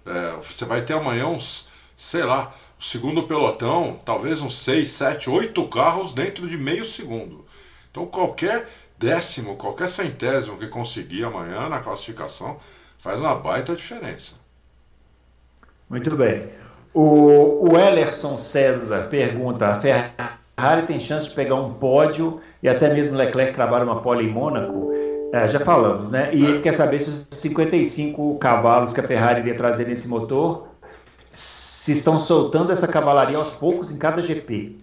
É, você vai ter amanhã uns, sei lá, o segundo pelotão, talvez uns 6, 7, 8 carros dentro de meio segundo. Então qualquer décimo, qualquer centésimo que conseguir amanhã na classificação faz uma baita diferença. Muito bem. O, o Ellerson César pergunta: a Ferrari tem chance de pegar um pódio e até mesmo Leclerc trabalha uma pole em Mônaco? É, já falamos, né? E ele quer saber se os 55 cavalos que a Ferrari iria trazer nesse motor se estão soltando essa cavalaria aos poucos em cada GP.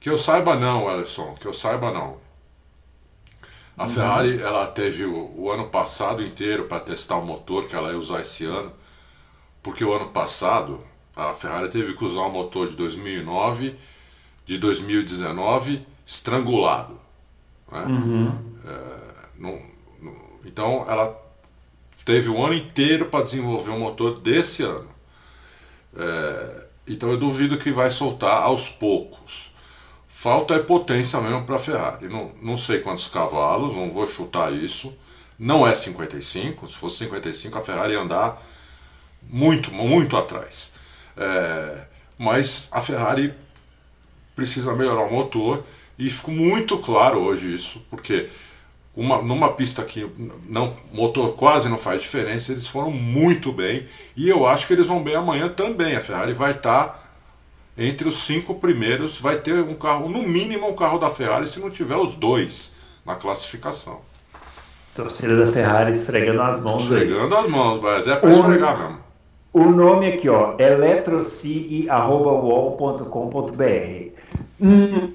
Que eu saiba não, Alisson, que eu saiba não. A uhum. Ferrari ela teve o, o ano passado inteiro para testar o motor que ela ia usar esse ano, porque o ano passado a Ferrari teve que usar um motor de 2009, de 2019, estrangulado. Né? Uhum. É, não, não, então ela teve um ano inteiro para desenvolver um motor desse ano. É, então eu duvido que vai soltar aos poucos. Falta é potência mesmo para a Ferrari. Não, não sei quantos cavalos, não vou chutar isso. Não é 55. Se fosse 55, a Ferrari ia andar muito, muito atrás. É, mas a Ferrari precisa melhorar o motor e ficou muito claro hoje isso, porque uma, numa pista que não motor quase não faz diferença, eles foram muito bem e eu acho que eles vão bem amanhã também. A Ferrari vai estar tá entre os cinco primeiros, vai ter um carro, no mínimo um carro da Ferrari, se não tiver os dois na classificação. Torcida da Ferrari esfregando as mãos esfregando aí. as mãos, mas é para esfregar mesmo. O nome aqui, ó, eletrosig.com.br. Hum,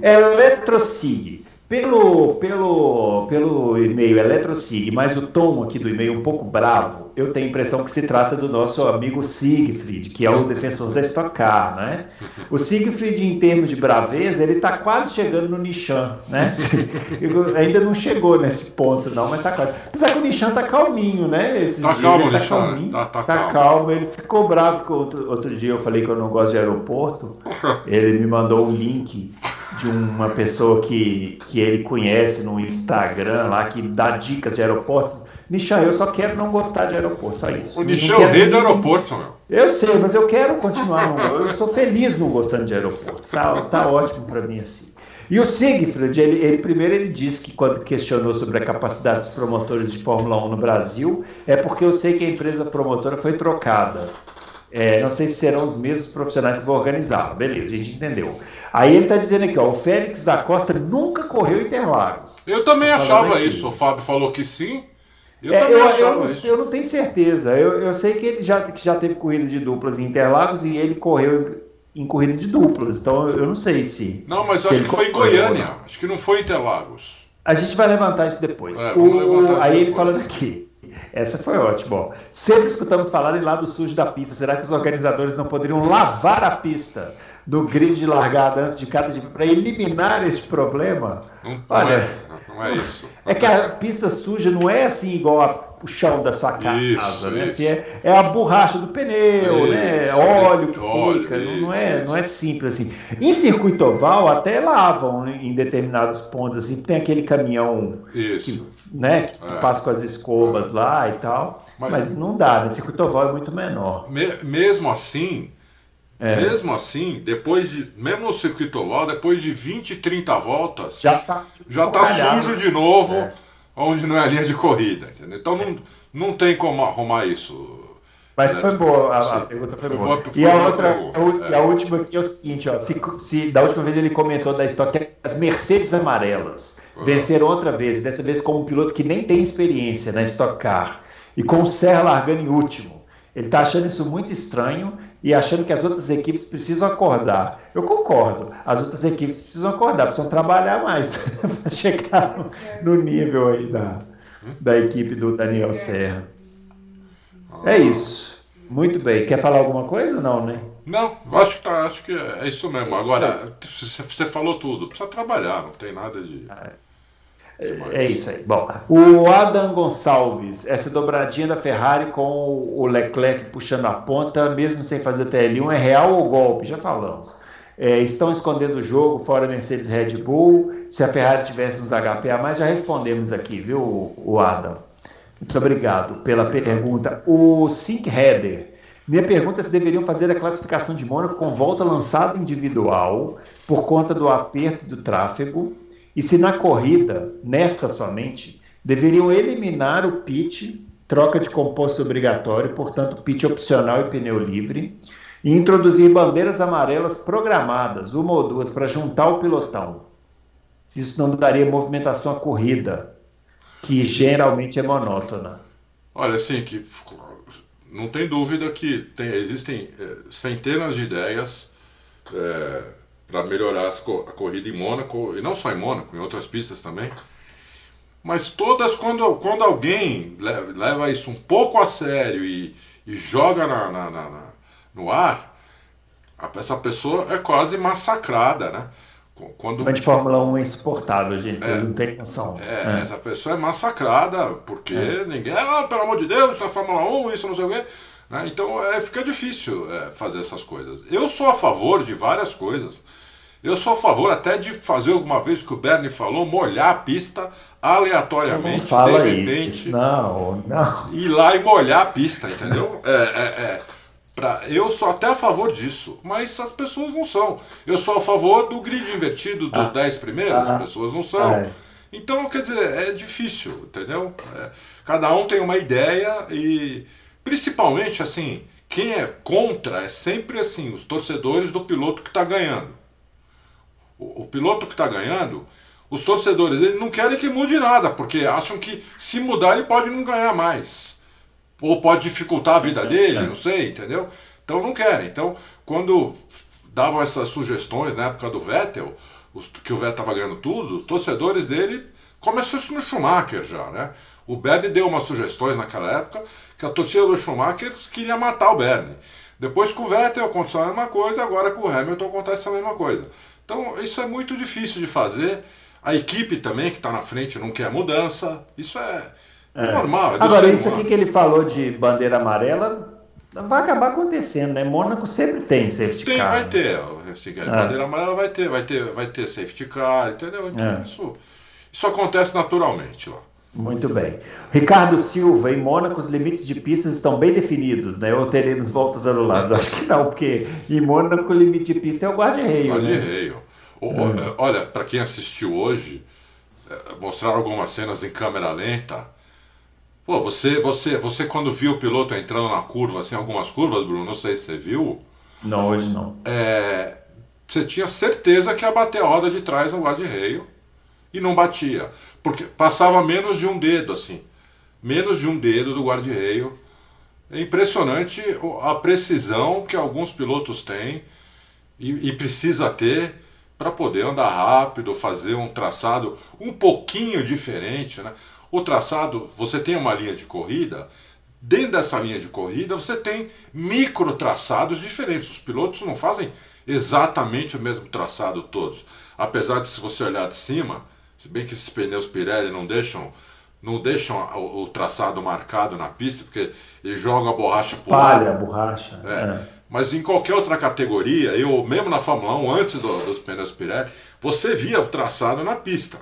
Eletrosig. Pelo, pelo, pelo e-mail Eletrosig, mas o tom aqui do e-mail um pouco bravo, eu tenho a impressão que se trata do nosso amigo Siegfried, que é o defensor da Stock Car, né? O Siegfried, em termos de braveza, ele está quase chegando no Nishan, né? (laughs) Ainda não chegou nesse ponto, não, mas está quase. Apesar que o Nishan está calminho, né? Esses tá calmo, tá Nishan. Calminho, tá, tá, tá calmo. calmo. Ele ficou bravo, que outro, outro dia eu falei que eu não gosto de aeroporto. (laughs) Ele me mandou um link de uma pessoa que, que ele conhece no Instagram lá, que dá dicas de aeroportos. Nishan, eu só quero não gostar de aeroporto, só isso. O Nishan é o rei do aeroporto, meu. Eu sei, mas eu quero continuar. No, eu sou feliz não gostando de aeroporto. Tá, tá ótimo para mim assim. E o Siegfried, ele, ele, primeiro ele disse que quando questionou sobre a capacidade dos promotores de Fórmula 1 no Brasil, é porque eu sei que a empresa promotora foi trocada. É, não sei se serão os mesmos profissionais que vão organizar. Beleza, a gente entendeu. Aí ele está dizendo aqui, ó, o Félix da Costa nunca correu Interlagos. Eu também achava isso. O Fábio falou que sim. Eu é, também eu, achava eu, isso. Eu não tenho certeza. Eu, eu sei que ele já, que já teve corrida de duplas em Interlagos e ele correu em, em corrida de duplas. Então eu não sei se. Não, mas acho que foi em Goiânia. Acho que não foi em Interlagos. A gente vai levantar isso depois. É, o, aí ele falando aqui. Essa foi ótima. Ó. Sempre escutamos falar em lado sujo da pista. Será que os organizadores não poderiam lavar a pista do grid de largada antes de cada para eliminar esse problema? Não, Olha, é, não é isso. É que a pista suja não é assim igual a, o chão da sua casa, isso, né? Assim, é, é, a borracha do pneu, isso, né? Óleo que óleo, fica. Isso, não, é, não é simples assim. Em circuito oval até lavam em determinados pontos assim, tem aquele caminhão que né? Que é. passa com as escovas é. lá e tal. Mas, mas, não dá, né? Circuito oval é muito menor. Me, mesmo assim, é. mesmo assim, depois de. Mesmo no circuito oval, depois de 20, 30 voltas, já tá, já tá sujo de novo, é. onde não é a linha de corrida. Entendeu? Então não, não tem como arrumar isso. Mas foi boa, a, a pergunta foi, foi boa. boa. E a outra, a, a, última aqui é o seguinte, ó, se, se, da última vez ele comentou da história as Mercedes amarelas venceram outra vez, dessa vez com um piloto que nem tem experiência na Stock Car e com o Serra largando em último. Ele está achando isso muito estranho e achando que as outras equipes precisam acordar. Eu concordo, as outras equipes precisam acordar, precisam trabalhar mais (laughs) para chegar no, no, nível aí da, da equipe do Daniel Serra. É isso. Muito bem. Quer falar alguma coisa? Não, né? Não, acho que, tá, acho que é isso mesmo. Agora, você falou tudo. Precisa trabalhar, não tem nada de. Ah, é. É isso aí. Bom, o Adam Gonçalves, essa dobradinha da Ferrari com o Leclerc puxando a ponta, mesmo sem fazer TL1, é real ou golpe? Já falamos. É, estão escondendo o jogo fora Mercedes Red Bull. Se a Ferrari tivesse uns HPA, mas já respondemos aqui, viu, o Adam? Muito obrigado pela pergunta. O Sync Header. Minha pergunta é se deveriam fazer a classificação de Mônaco com volta lançada individual por conta do aperto do tráfego e se na corrida, nesta somente, deveriam eliminar o pit, troca de composto obrigatório, portanto, pit opcional e pneu livre, e introduzir bandeiras amarelas programadas, uma ou duas, para juntar o pilotão. Se isso não daria movimentação à corrida, que geralmente é monótona. Olha, assim, que não tem dúvida que tem, existem é, centenas de ideias é, para melhorar a corrida em Mônaco, e não só em Mônaco, em outras pistas também. Mas todas, quando, quando alguém leva isso um pouco a sério e, e joga na, na, na, no ar, essa pessoa é quase massacrada, né? Quando... Mas de Fórmula 1 é insuportável, gente. Vocês é, não têm noção. É, é, essa pessoa é massacrada, porque é. ninguém. Ah, pelo amor de Deus, na Fórmula 1, isso não sei o quê. Né? Então é, fica difícil é, fazer essas coisas. Eu sou a favor de várias coisas. Eu sou a favor até de fazer alguma vez que o Bernie falou, molhar a pista aleatoriamente, de repente. Isso. Não, não. Ir lá e molhar a pista, entendeu? (laughs) É, é, é. Pra, eu sou até a favor disso, mas as pessoas não são. Eu sou a favor do grid invertido dos ah, 10 primeiros, ah, as pessoas não são. É. Então, quer dizer, é difícil, entendeu? É, cada um tem uma ideia e, principalmente, assim, quem é contra é sempre assim, os torcedores do piloto que está ganhando. O, o, piloto que está ganhando, os torcedores, eles não querem que mude nada, porque acham que se mudar ele pode não ganhar mais ou pode dificultar a vida dele, não sei, entendeu? Então não querem. Então, quando davam essas sugestões na época do Vettel, os, que o Vettel estava ganhando tudo, os torcedores dele começou isso no Schumacher já, né? O Bernie deu umas sugestões naquela época que a torcida do Schumacher queria matar o Bernie. Depois com o Vettel aconteceu a mesma coisa, agora com o Hamilton acontece a mesma coisa. Então isso é muito difícil de fazer. A equipe também que está na frente não quer mudança. Isso é, é, normal. É Agora, isso aqui que ele falou de bandeira amarela vai acabar acontecendo, né? Mônaco sempre tem safety tem, car. Vai né? ter. Assim, é. Bandeira amarela vai ter, vai ter, vai ter safety car, entendeu? Então, é. isso, isso acontece naturalmente lá. Muito bem. Ricardo Silva, em Mônaco os limites de pistas estão bem definidos, né? Ou teremos voltas anuladas? Acho que não, porque em Mônaco o limite de pista é o guarda-reio. Guarda-reio. Né? Olha, para quem assistiu hoje, é, mostraram algumas cenas em câmera lenta Pô, você, você, você quando viu o piloto entrando na curva, assim, algumas curvas, Bruno, não sei se você viu. Não, hoje não. É, você tinha certeza que ia bater a roda de trás no guarda-reio e não batia. Porque passava menos de um dedo, assim. Menos de um dedo do guarda-reio. É impressionante a precisão que alguns pilotos têm e, e precisa ter para poder andar rápido, fazer um traçado um pouquinho diferente, né? O traçado, você tem uma linha de corrida, dentro dessa linha de corrida você tem micro traçados diferentes. Os pilotos não fazem exatamente o mesmo traçado todos. Apesar de se você olhar de cima, se bem que esses pneus Pirelli não deixam não deixam o, o traçado marcado na pista, porque eles jogam a borracha Espalha a borracha. É. É. Mas em qualquer outra categoria, eu mesmo na Fórmula 1, antes do, dos pneus Pirelli, você via o traçado na pista.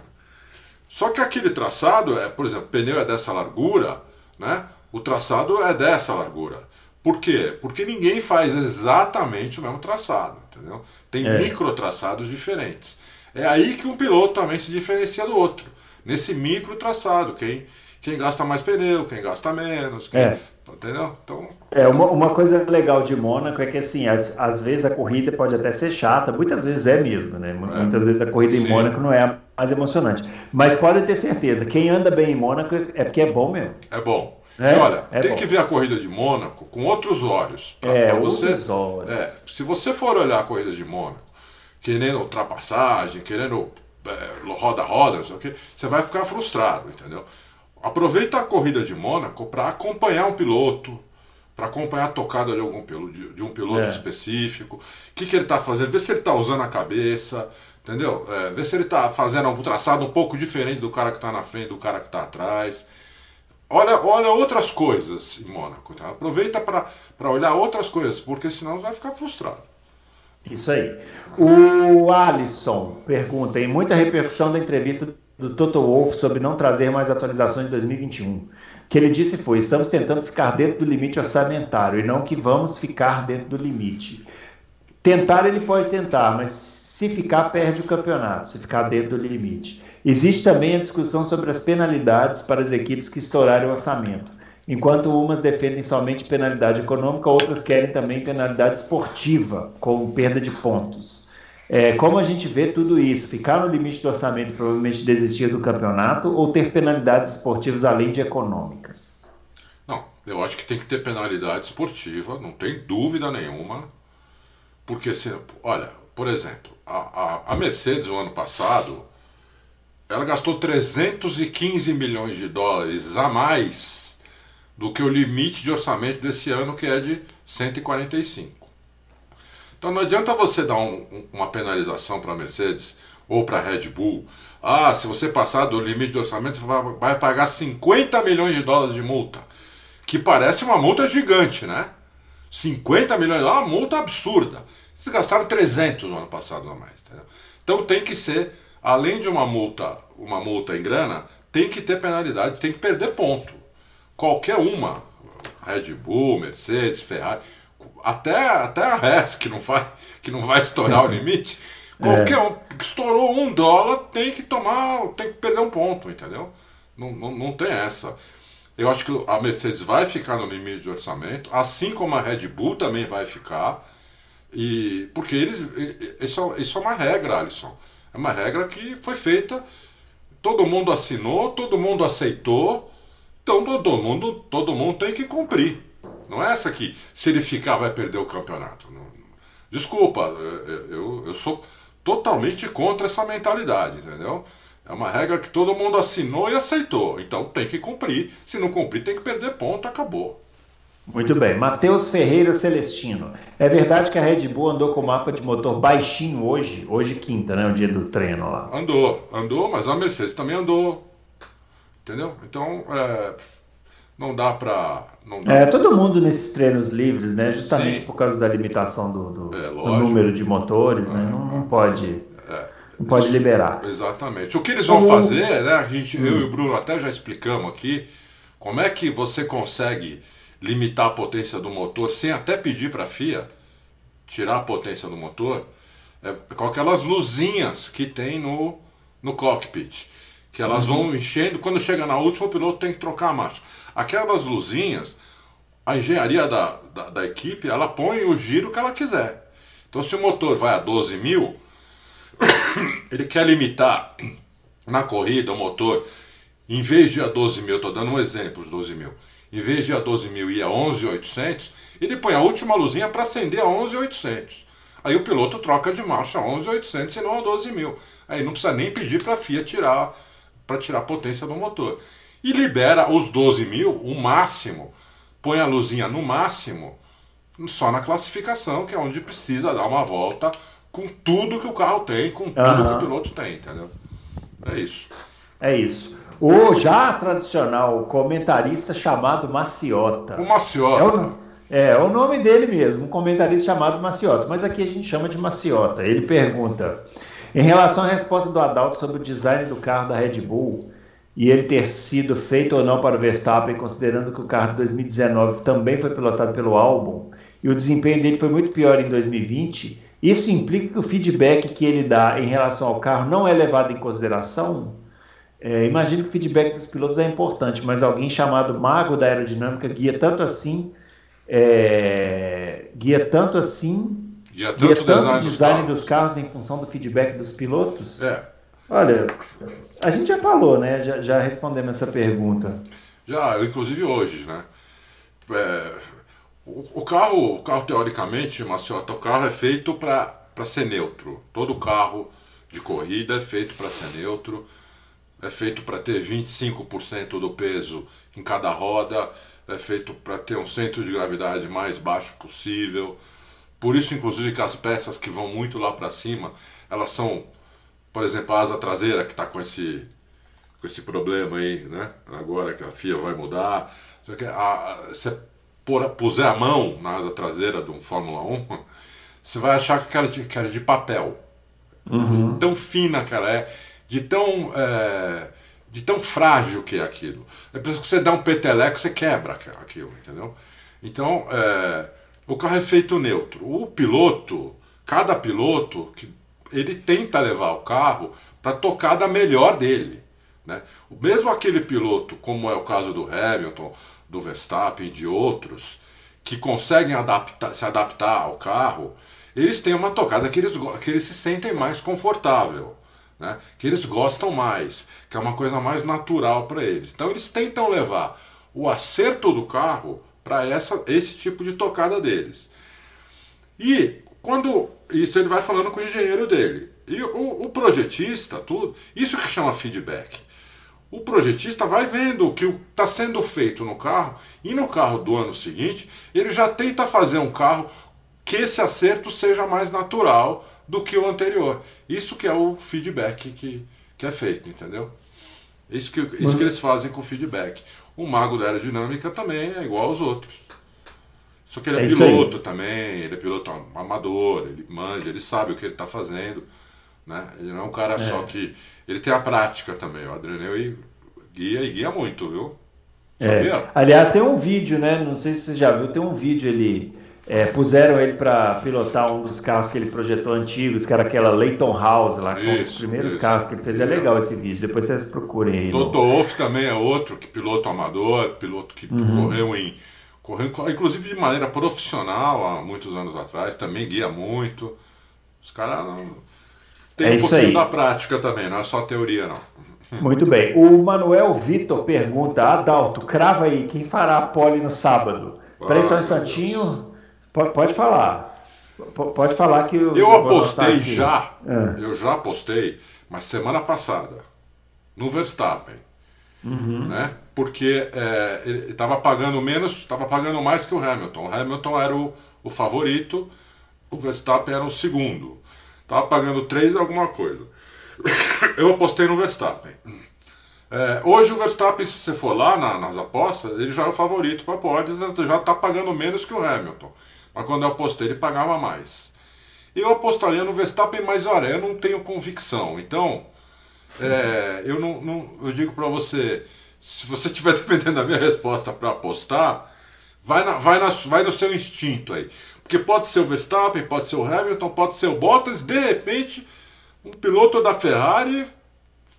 Só que aquele traçado, é, por exemplo, o pneu é dessa largura, né? O traçado é dessa largura. Por quê? Porque ninguém faz exatamente o mesmo traçado, entendeu? Tem é. micro traçados diferentes. É aí que um piloto também se diferencia do outro. Nesse micro traçado, quem, quem gasta mais pneu, quem gasta menos, quem, é. Entendeu? Então... É, uma, uma coisa legal de Mônaco é que, assim, às, às vezes a corrida pode até ser chata, muitas vezes é mesmo, né? É. Muitas vezes a corrida Sim. em Mônaco não é a mais emocionante. Mas pode ter certeza, quem anda bem em Mônaco é porque é bom mesmo. É bom. É, e olha, é tem bom. que ver a corrida de Mônaco com outros olhos. Pra, é, pra você, outros olhos. É, se você for olhar a corrida de Mônaco, querendo ultrapassagem, querendo roda-roda, é, você vai ficar frustrado, entendeu? Aproveita a corrida de Mônaco para acompanhar um piloto, para acompanhar a tocada de, algum, de, um piloto é. específico, o que, que ele está fazendo, ver se ele está usando a cabeça, entendeu? É, ver se ele está fazendo um traçado um pouco diferente do cara que está na frente, do cara que está atrás. Olha, olha outras coisas em Mônaco, tá? aproveita para olhar outras coisas, porque senão vai ficar frustrado. Isso aí. O Alisson pergunta: em muita repercussão da entrevista do Toto Wolff sobre não trazer mais atualizações de 2021. O que ele disse foi: estamos tentando ficar dentro do limite orçamentário e não que vamos ficar dentro do limite. Tentar ele pode tentar, mas se ficar, perde o campeonato, se ficar dentro do limite. Existe também a discussão sobre as penalidades para as equipes que estourarem o orçamento. Enquanto umas defendem somente penalidade econômica, outras querem também penalidade esportiva, com perda de pontos. É, como a gente vê tudo isso? Ficar no limite do orçamento provavelmente desistir do campeonato ou ter penalidades esportivas além de econômicas? Não, eu acho que tem que ter penalidade esportiva, não tem dúvida nenhuma. Porque, se, olha, por exemplo, a, a, a Mercedes, o ano passado, ela gastou 315 milhões de dólares a mais do que o limite de orçamento desse ano, que é de 145. Então não adianta você dar um, uma penalização para a Mercedes ou para a Red Bull. Ah, se você passar do limite de orçamento, vai, vai pagar 50 milhões de dólares de multa. Que parece uma multa gigante, né? 50 milhões, é uma multa absurda. Vocês gastaram 300 no ano passado a mais. Entendeu? Então tem que ser, além de uma multa, uma multa em grana, tem que ter penalidade, tem que perder ponto. Qualquer uma, Red Bull, Mercedes, Ferrari, até, até a Res, que não vai, que não vai estourar o limite, (laughs) qualquer é. um que estourou um dólar tem que tomar, tem que perder um ponto, entendeu? Não, não, não tem essa. Eu acho que a Mercedes vai ficar no limite de orçamento, assim como a Red Bull também vai ficar. E porque eles isso, isso é uma regra, Alisson. É uma regra que foi feita, todo mundo assinou, todo mundo aceitou, então todo mundo, todo mundo tem que cumprir. Não é essa que se ele ficar vai perder o campeonato. Não, desculpa, eu, eu sou totalmente contra essa mentalidade, entendeu? É uma regra que todo mundo assinou e aceitou. Então tem que cumprir. Se não cumprir, tem que perder ponto, acabou. Muito bem. Matheus Ferreira Celestino. É verdade que a Red Bull andou com o mapa de motor baixinho hoje? Hoje quinta, né? O dia do treino lá. Andou, andou, mas a Mercedes também andou. Entendeu? Então, é, não dá pra. É, todo mundo nesses treinos livres, né? Justamente Sim. por causa da limitação do, do, é, do número de motores, né? Não, não pode. É. Não pode liberar. Exatamente. O que eles vão fazer, né? A gente, hum. Eu e o Bruno até já explicamos aqui como é que você consegue limitar a potência do motor sem até pedir para a FIA tirar a potência do motor, é com aquelas luzinhas que tem no, no cockpit. Que elas uhum. vão enchendo, quando chega na última, o piloto tem que trocar a marcha. Aquelas luzinhas, a engenharia da, da, da equipe, ela põe o giro que ela quiser. Então, se o motor vai a 12 mil, (coughs) ele quer limitar na corrida o motor, em vez de a 12 mil, estou dando um exemplo de 12 mil, em vez de a 12 mil ir a 11.800, ele põe a última luzinha para acender a 11.800. Aí o piloto troca de marcha a 11.800 e não a 12 mil. Aí não precisa nem pedir para a FIA tirar para tirar a potência do motor. E libera os 12 mil, o máximo, põe a luzinha no máximo, só na classificação, que é onde precisa dar uma volta com tudo que o carro tem, com tudo uhum. que o piloto tem, entendeu? É isso. É isso. O já tradicional comentarista chamado Maciota. O Maciota. É o, é, é o nome dele mesmo, um comentarista chamado Maciota. Mas aqui a gente chama de Maciota. Ele pergunta: em relação à resposta do Adalto sobre o design do carro da Red Bull e ele ter sido feito ou não para o Verstappen, considerando que o carro de 2019 também foi pilotado pelo Albon e o desempenho dele foi muito pior em 2020, isso implica que o feedback que ele dá em relação ao carro não é levado em consideração? É, imagino que o feedback dos pilotos é importante, mas alguém chamado mago da aerodinâmica guia tanto assim, é, guia tanto assim, guia tanto, guia tanto design, design dos, carros. dos, carros. em função do feedback dos pilotos? É. Olha, a gente já falou, né? Já, já respondemos essa pergunta. Já, inclusive hoje, né? É, o, o, carro, o carro teoricamente, Maciota, o carro é feito para ser neutro. Todo carro de corrida é feito para ser neutro, é feito para ter 25% do peso em cada roda, é feito para ter um centro de gravidade mais baixo possível. Por isso, inclusive, que as peças que vão muito lá para cima, elas são, por exemplo, a asa traseira que está com esse, com esse problema aí, né? Agora que a FIA vai mudar. Você pôr, puser a mão na asa traseira de um Fórmula 1, você vai achar que ela é de, que é de papel. Uhum. Tão fina que ela é, de tão, é, de tão frágil que é aquilo. É por isso que você dá um peteleco, você quebra aquilo, entendeu? Então, é, o carro é feito neutro. O piloto, cada piloto, ele tenta levar o carro para tocar da melhor dele. Né? Mesmo aquele piloto, como é o caso do Hamilton, do Verstappen e de outros, que conseguem adaptar, se adaptar ao carro, eles têm uma tocada que eles, que eles se sentem mais confortável, né? que eles gostam mais, que é uma coisa mais natural para eles. Então eles tentam levar o acerto do carro para esse tipo de tocada deles. E quando isso ele vai falando com o engenheiro dele. E o, o projetista, tudo, isso que chama feedback o projetista vai vendo o que está sendo feito no carro e no carro do ano seguinte ele já tenta fazer um carro que esse acerto seja mais natural do que o anterior. Isso que é o feedback que, que é feito, entendeu? Isso que, isso que eles fazem com o feedback. O mago da aerodinâmica também é igual aos outros. Só que ele é, é piloto também, ele é piloto amador, ele manja, ele sabe o que ele está fazendo. Né? Ele não é um cara é. só que. Ele tem a prática também. O Adriano guia e guia muito, viu? É. Aliás, tem um vídeo, né? Não sei se você já viu, tem um vídeo ele. É, puseram ele para pilotar um dos carros que ele projetou antigos, que era aquela Leighton House lá, com os primeiros isso. carros que ele fez. É legal esse vídeo, depois vocês procurem aí. Toto no... Wolff também é outro que piloto amador, piloto que uhum. correu em. Correu, inclusive de maneira profissional há muitos anos atrás, também guia muito. Os caras tem é um pouquinho aí. da prática também, não é só teoria, não. Muito bem. O Manuel Vitor pergunta: Adalto, crava aí, quem fará a pole no sábado? Espera aí só um instantinho. Pode, pode falar. Pode falar que eu. Eu apostei já. É. Eu já apostei, mas semana passada, no Verstappen. Uhum. Né? Porque é, ele estava pagando menos, estava pagando mais que o Hamilton. O Hamilton era o, o favorito, o Verstappen era o segundo. Tava pagando 3 alguma coisa. Eu apostei no Verstappen. É, hoje o Verstappen, se você for lá na, nas apostas, ele já é o favorito para pódios, já está pagando menos que o Hamilton. Mas quando eu apostei, ele pagava mais. Eu apostaria no Verstappen, mas olha, eu não tenho convicção. Então, é, eu não, não, eu digo para você, se você estiver (laughs) dependendo da minha resposta para apostar, vai, na, vai, na, vai no seu instinto aí. Porque pode ser o Verstappen, pode ser o Hamilton, pode ser o Bottas, de repente, um piloto da Ferrari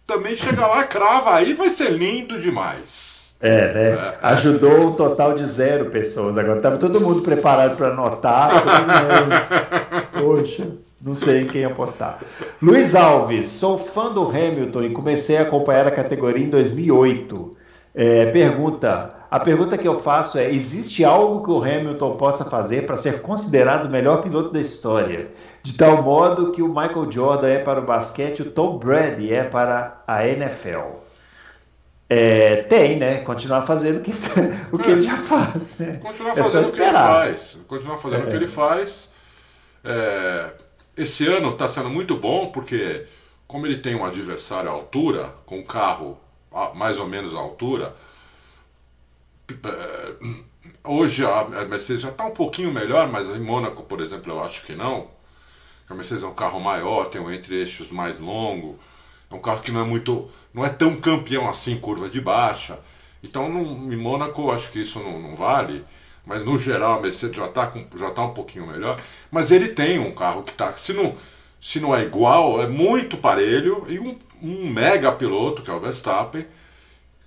também chega lá, crava aí, vai ser lindo demais. É, né? É, Ajudou um total de zero pessoas. Agora estava todo mundo preparado para anotar. (laughs) Poxa, não sei em quem apostar. Luiz Alves, sou fã do Hamilton e comecei a acompanhar a categoria em 2008. É, pergunta: a pergunta que eu faço é: existe algo que o Hamilton possa fazer para ser considerado o melhor piloto da história? De tal modo que o Michael Jordan é para o basquete, o Tom Brady é para a NFL. É, tem, né? Continuar fazendo o que, (laughs) o que é, ele já faz. Né? Continuar é fazendo o que ele faz. Continuar fazendo o que é. ele faz. É, esse ano está sendo muito bom porque, como ele tem um adversário à altura, com um carro mais ou menos à altura, é, hoje a Mercedes já está um pouquinho melhor, mas em Mônaco, por exemplo, eu acho que não. A Mercedes é um carro maior, tem um entre-eixos mais longo, é um carro que não é muito, não é tão campeão assim, curva de baixa. Então, no, em Mônaco, acho que isso não, não vale, mas no geral a Mercedes já está já tá um pouquinho melhor. Mas ele tem um carro que está, se não, se não é igual, é muito parelho e um, um mega piloto, que é o Verstappen,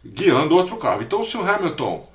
guiando outro carro. Então, se o Hamilton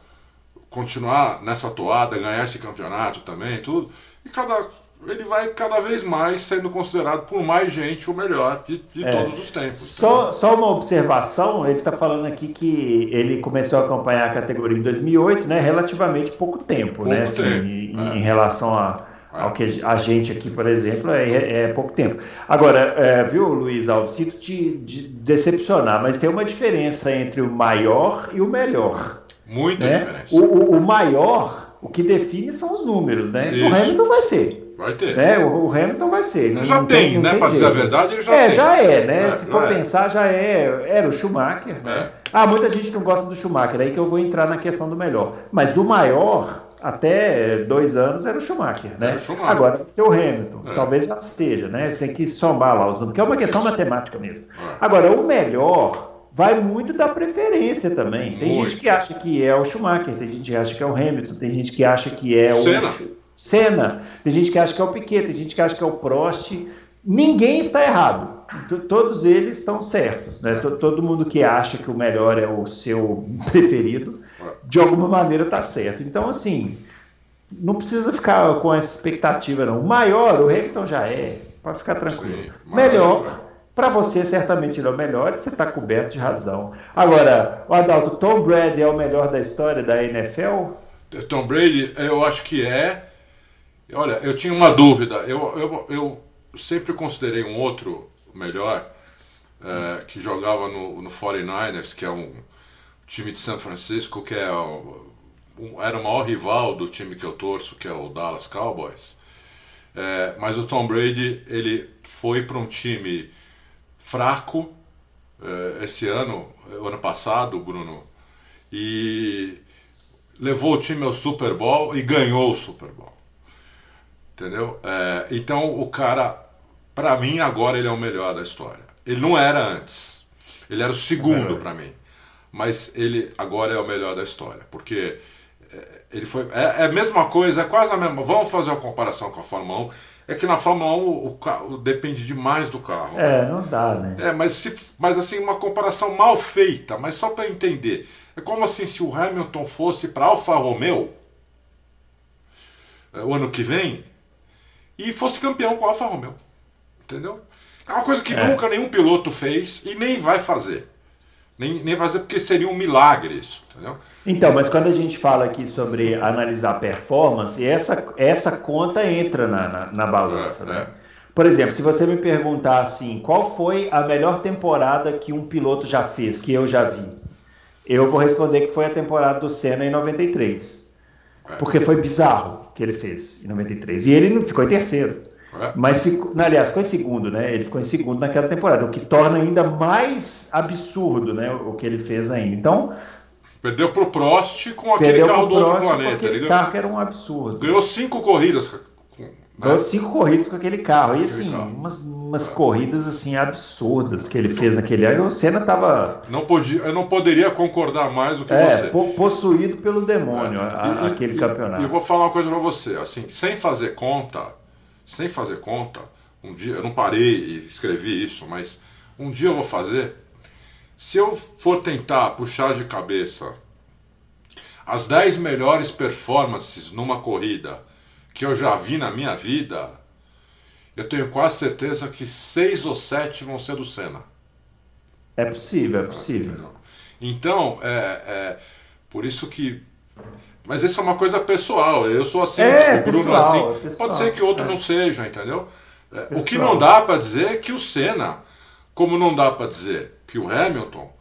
continuar nessa toada, ganhar esse campeonato também, tudo, e cada ele vai cada vez mais sendo considerado por mais gente o melhor de, de é. todos os tempos. Só, só uma observação, ele está falando aqui que ele começou a acompanhar a categoria em 2008, né? Relativamente pouco tempo, pouco né? Assim, tempo. Em, é. em, relação a, é. ao que a gente aqui, por exemplo, é, é pouco tempo. Agora, é, viu, Luiz Alves, sinto te de decepcionar, mas tem uma diferença entre o maior e o melhor. Muita né? diferença. O, o, o, maior, o que define são os números, né? Isso. O Hamilton vai ser. Vai ter. Né? O, o Hamilton vai ser. Não, já não tem, tem né? Para dizer a verdade, ele já é, tem. já é, né? É, Se for é. pensar, já é. Era o Schumacher, né? É. Ah, muita gente não gosta do Schumacher, aí que eu vou entrar na questão do melhor. Mas o maior, até dois anos, era o Schumacher, né? O Schumacher. Agora, o Hamilton. É. Talvez já esteja, né? Tem que somar lá os números, porque é uma questão matemática mesmo. É. Agora, o melhor vai muito da preferência também. Tem muito. gente que acha que é o Schumacher, tem gente que acha que é o Hamilton, tem gente que acha que é Senna. o Senna, tem gente que acha que é o Piquet, tem gente que acha que é o Prost. Ninguém está errado. Todos eles estão certos, né? Todo mundo que acha que o melhor é o seu (laughs) preferido, de alguma maneira está certo. Então, assim, não precisa ficar com essa expectativa, não. O maior, o Hamilton já é, pode ficar tranquilo. Sim, melhor, para você, certamente ele é o melhor, você está coberto de razão. Agora, o Adalto, Tom Brady é o melhor da história da NFL? Tom Brady, eu acho que é. Olha, eu tinha uma dúvida. Eu, eu, eu sempre considerei um outro melhor é, que jogava no, no 49ers, que é um time de São Francisco, que é um, era o maior rival do time que eu torço, que é o Dallas Cowboys. É, mas o Tom Brady ele foi para um time fraco é, esse ano, ano passado, Bruno, e levou o time ao Super Bowl e ganhou o Super Bowl. Entendeu? É, então o cara, para mim, agora ele é o melhor da história. Ele não era antes. Ele era o segundo para mim. Mas ele agora é o melhor da história. Porque é, ele foi. É, é, a mesma coisa, é quase a mesma. Vamos fazer uma comparação com a Fórmula 1. É que na Fórmula 1 o, carro depende demais do carro. É, não dá, né? É, mas, se, mas assim, uma comparação mal feita, mas só para entender. É como assim se o Hamilton fosse para Alfa Romeo é, o ano que vem e fosse campeão com a Alfa Romeo. Entendeu? É uma coisa que é. nunca nenhum piloto fez e nem vai fazer. Nem, nem fazer porque seria um milagre isso, entendeu? Então, mas quando a gente fala aqui sobre analisar performance, essa, essa conta entra na, na, na balança, é, né? É. Por exemplo, se você me perguntar assim, qual foi a melhor temporada que um piloto já fez, que eu já vi? Eu vou responder que foi a temporada do Senna em 93. Porque foi bizarro que ele fez em 93. E ele não ficou em terceiro. É. Mas ficou, aliás, ficou em segundo, né? Ele ficou em segundo naquela temporada, o que torna ainda mais absurdo, né? O que ele fez ainda. Então. Perdeu pro Prost com aquele carro do outro planeta. Aquele ele carro que era um absurdo. Ganhou cinco corridas. Ganhou cinco corridas com aquele carro. E assim. Umas, umas corridas assim absurdas que ele fez naquele ano. O Senna tava. Não podia, eu não poderia concordar mais do que é, você. possuído pelo demônio, é. a, e, aquele e, campeonato. E eu vou falar uma coisa pra você, assim, sem fazer conta sem fazer conta, um dia, eu não parei e escrevi isso, mas um dia eu vou fazer. Se eu for tentar puxar de cabeça as 10 melhores performances numa corrida que eu já vi na minha vida, eu tenho quase certeza que seis ou sete vão ser do Senna. É possível, é possível. Então, é, é por isso que mas isso é uma coisa pessoal. Eu sou assim, é, o Bruno pessoal, assim. Pessoal, pode ser que outro é. não seja, entendeu? É, o que não dá para dizer é que o Senna, como não dá para dizer que o Hamilton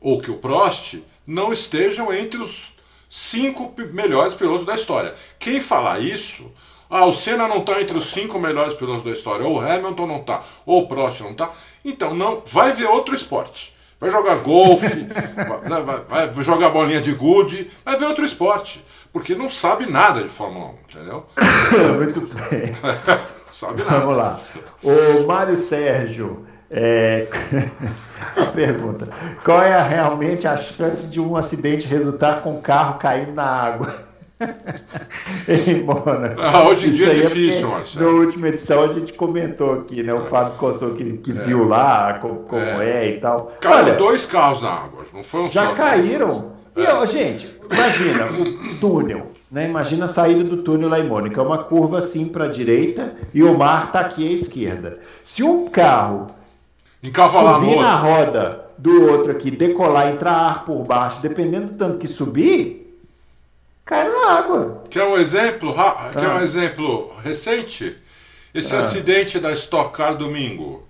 ou que o Prost não estejam entre os cinco melhores pilotos da história. Quem falar isso, ah, o Senna não está entre os cinco melhores pilotos da história, ou o Hamilton não está, ou o Prost não está, então não, vai ver outro esporte vai jogar golfe, (laughs) vai, vai, vai, jogar bolinha de gude, vai ver outro esporte. Porque não sabe nada de Fórmula 1, entendeu? (laughs) Muito bem. (laughs) sabe nada. Vamos lá. O Mário Sérgio. É... a pergunta: Qual é realmente a chance de um acidente resultar com o carro caindo na água? (laughs) em Mônaco. Ah, hoje em dia é, é difícil, Marcelo. Na última edição a gente comentou aqui, né? O é. Fábio contou que, que é. viu lá como, como é. é. e tal. Caiu Olha, dois carros na água, não foi um Já só caíram. E, ó, gente, imagina o túnel. Né? Imagina a saída do túnel lá em Mônaco. É uma curva assim para a direita e o mar está aqui à esquerda. Se um carro Encavalar subir na roda do outro aqui, decolar, entrar ar por baixo, dependendo do tanto que subir, cai na água. Quer um exemplo? Ah. Quer um exemplo recente? Esse ah. acidente da Stock Car domingo.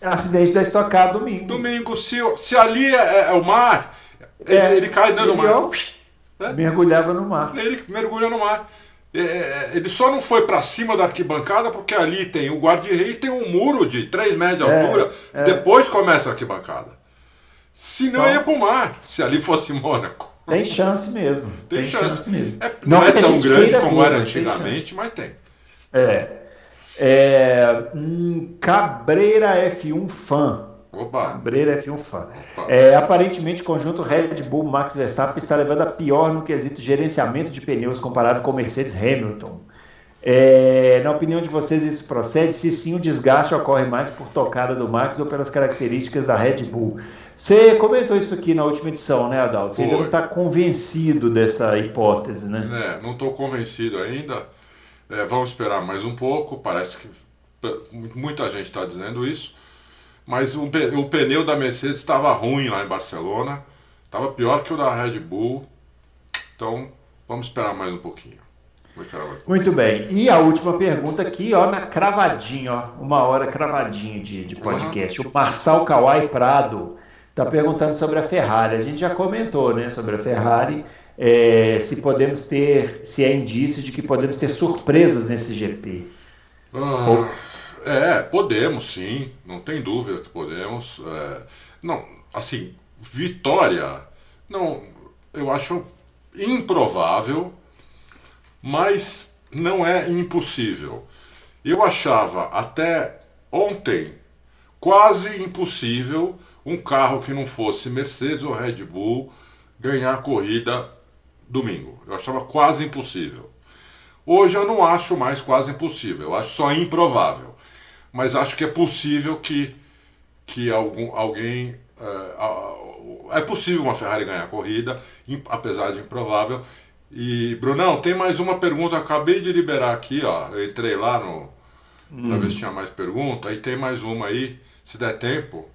É acidente da Stock Car domingo. Domingo, se, se ali é, é o mar, ele, é, ele cai dentro do mar. É? Mergulhava no mar. Ele mergulha no mar. É, é ele só não foi para cima da arquibancada porque ali tem o guarda-rei e tem um muro de 3 metros de é, altura. Depois começa a arquibancada. Se não, então, ia para o mar, se ali fosse (laughs) Mônaco. Tem chance mesmo. Tem, tem chance. chance. mesmo. É, não, não é tão grande como era antigamente, mas tem. É. é um Cabreira F1 fã. Opa. Cabreira F1 fã. É, aparentemente, o conjunto Red Bull Max Verstappen está levando a pior no quesito gerenciamento de pneus comparado com Mercedes Hamilton. É, na opinião de vocês, isso procede? Se sim, o desgaste ocorre mais por tocada do Max ou pelas características da Red Bull? Você comentou isso aqui na última edição, né, Adalto? Você ainda não está convencido dessa hipótese, né? É, não estou convencido ainda. É, vamos esperar mais um pouco. Parece que muita gente está dizendo isso. Mas o, o pneu da Mercedes estava ruim lá em Barcelona. Estava pior que o da Red Bull. Então, vamos esperar mais um pouquinho. Muito bem. E a última pergunta aqui, ó, na cravadinha, ó, uma hora cravadinha de, de podcast. Uhum. O Marçal Kawai Prado está perguntando sobre a Ferrari. A gente já comentou, né, sobre a Ferrari. É, se podemos ter, se é indício de que podemos ter surpresas nesse GP. Ah, é, podemos sim, não tem dúvida que podemos. É, não, assim, vitória, não, eu acho improvável, mas não é impossível. Eu achava até ontem quase impossível um carro que não fosse Mercedes ou Red Bull ganhar a corrida domingo. Eu achava quase impossível. Hoje eu não acho mais quase impossível, eu acho só improvável. Mas acho que é possível que, que algum, alguém. É, é possível uma Ferrari ganhar a corrida, apesar de improvável. E, Brunão, tem mais uma pergunta. Acabei de liberar aqui, ó. Eu entrei lá no. Hum. Pra ver se tinha mais pergunta. Aí tem mais uma aí, se der tempo.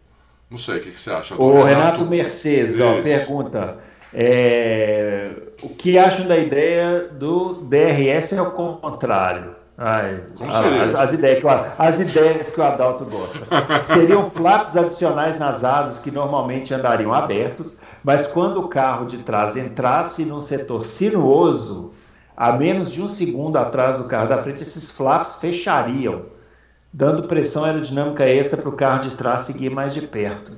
Não sei, o que, que você acha? O Renato, Renato Mercedes, ó, pergunta. É, o que acham da ideia do DRS ao contrário? Ai, as, as, ideias que o, as ideias que o Adalto gosta. (laughs) Seriam flaps adicionais nas asas que normalmente andariam abertos, mas quando o carro de trás entrasse num setor sinuoso, a menos de um segundo atrás do carro da frente, esses flaps fechariam, dando pressão aerodinâmica extra para o carro de trás seguir mais de perto.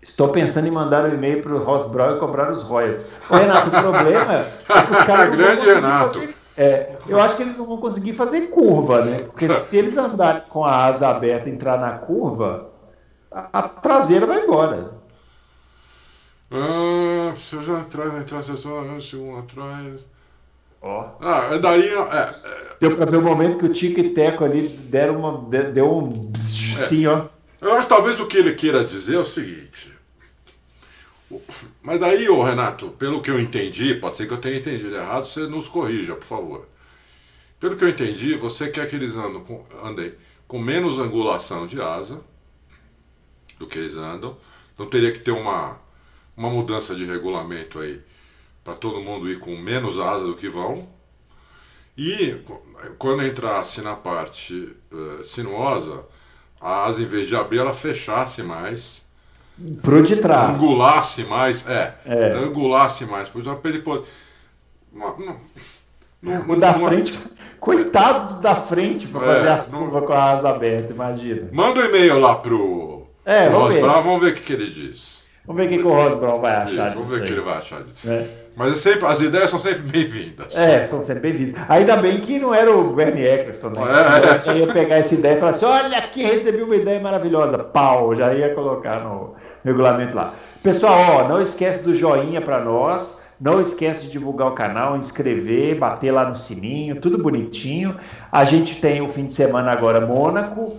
Estou pensando em mandar um e-mail para o Ross Brown e cobrar os royalties. Ô, Renato, o problema é que os caras. (laughs) Grande Renato. Fazer, é, eu acho que eles não vão conseguir fazer curva, né? Porque se (laughs) eles andarem com a asa aberta e entrar na curva, a, a traseira vai embora. Ah, se eu já atrás, atrás, se um atrás. Ó. Ah, daria. É, é... Deu pra ver o momento que o Tico e Teco ali deram uma, deu um. Bzz, é. Sim, ó. Eu acho que talvez o que ele queira dizer é o seguinte. Mas daí, ô Renato, pelo que eu entendi, pode ser que eu tenha entendido errado, você nos corrija, por favor. Pelo que eu entendi, você quer que eles andem com, andem com menos angulação de asa do que eles andam. Não teria que ter uma, uma mudança de regulamento aí para todo mundo ir com menos asa do que vão. E quando entrasse na parte uh, sinuosa, a asa, em vez de abrir, ela fechasse mais. Pro de trás. Angulasse mais, é. é. Angulasse mais. Pois para ele. Não, não, o da frente, coitado do da frente para é, fazer as curvas com a asa aberta, imagina. Manda um e-mail lá pro, é, pro vamos, ver. Brown, vamos ver o que, que ele diz. Vamos ver o que, que o Ross Brown vai achar Isso, Vamos ver o que ele vai achar disso. É. Mas é sempre, as ideias são sempre bem-vindas. É, são sempre bem-vindas. Ainda bem que não era o Bernie Eccleston, né? É. Eu ia pegar essa ideia e falar assim: olha aqui, recebi uma ideia maravilhosa. Pau, já ia colocar no regulamento lá. Pessoal, ó, não esquece do joinha para nós. Não esquece de divulgar o canal, inscrever, bater lá no sininho, tudo bonitinho. A gente tem o fim de semana agora Mônaco.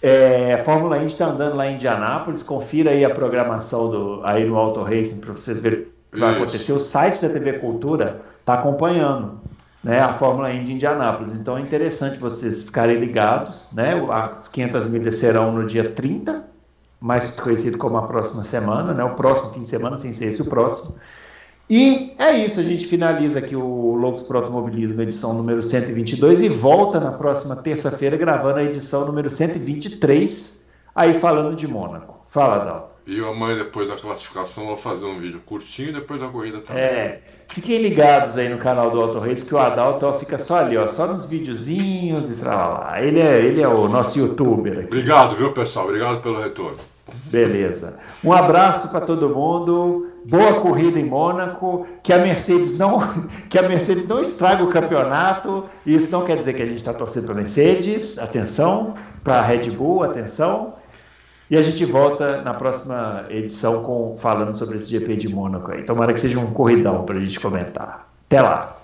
É, a Fórmula 1 está andando lá em Indianápolis. Confira aí a programação do, aí no Auto Racing para vocês verem vai Isso. acontecer. O site da TV Cultura está acompanhando né, a Fórmula E de Indianápolis. Então é interessante vocês ficarem ligados. Né? As 500 milhas serão no dia 30, mais conhecido como a próxima semana, né? o próximo fim de semana, sem ser esse o próximo. E é isso, a gente finaliza aqui o Loucos para Automobilismo, edição número 122, e volta na próxima terça-feira gravando a edição número 123, aí falando de Mônaco. Fala, Dal. E amanhã, depois da classificação, vou fazer um vídeo curtinho depois da corrida também. É, fiquem ligados aí no canal do Auto Reis, que o Adalto fica só ali, ó, só nos videozinhos e tal. Ele é, ele é o nosso youtuber aqui. Obrigado, viu, pessoal? Obrigado pelo retorno. Beleza. Um abraço para todo mundo. Boa corrida em Mônaco. Que a Mercedes não, (laughs) que a Mercedes não estrague o campeonato. Isso não quer dizer que a gente está torcendo para Mercedes. Atenção. Para a Red Bull, atenção. E a gente volta na próxima edição com falando sobre esse GP de Mônaco aí. Tomara que seja um corridão para a gente comentar. Até lá!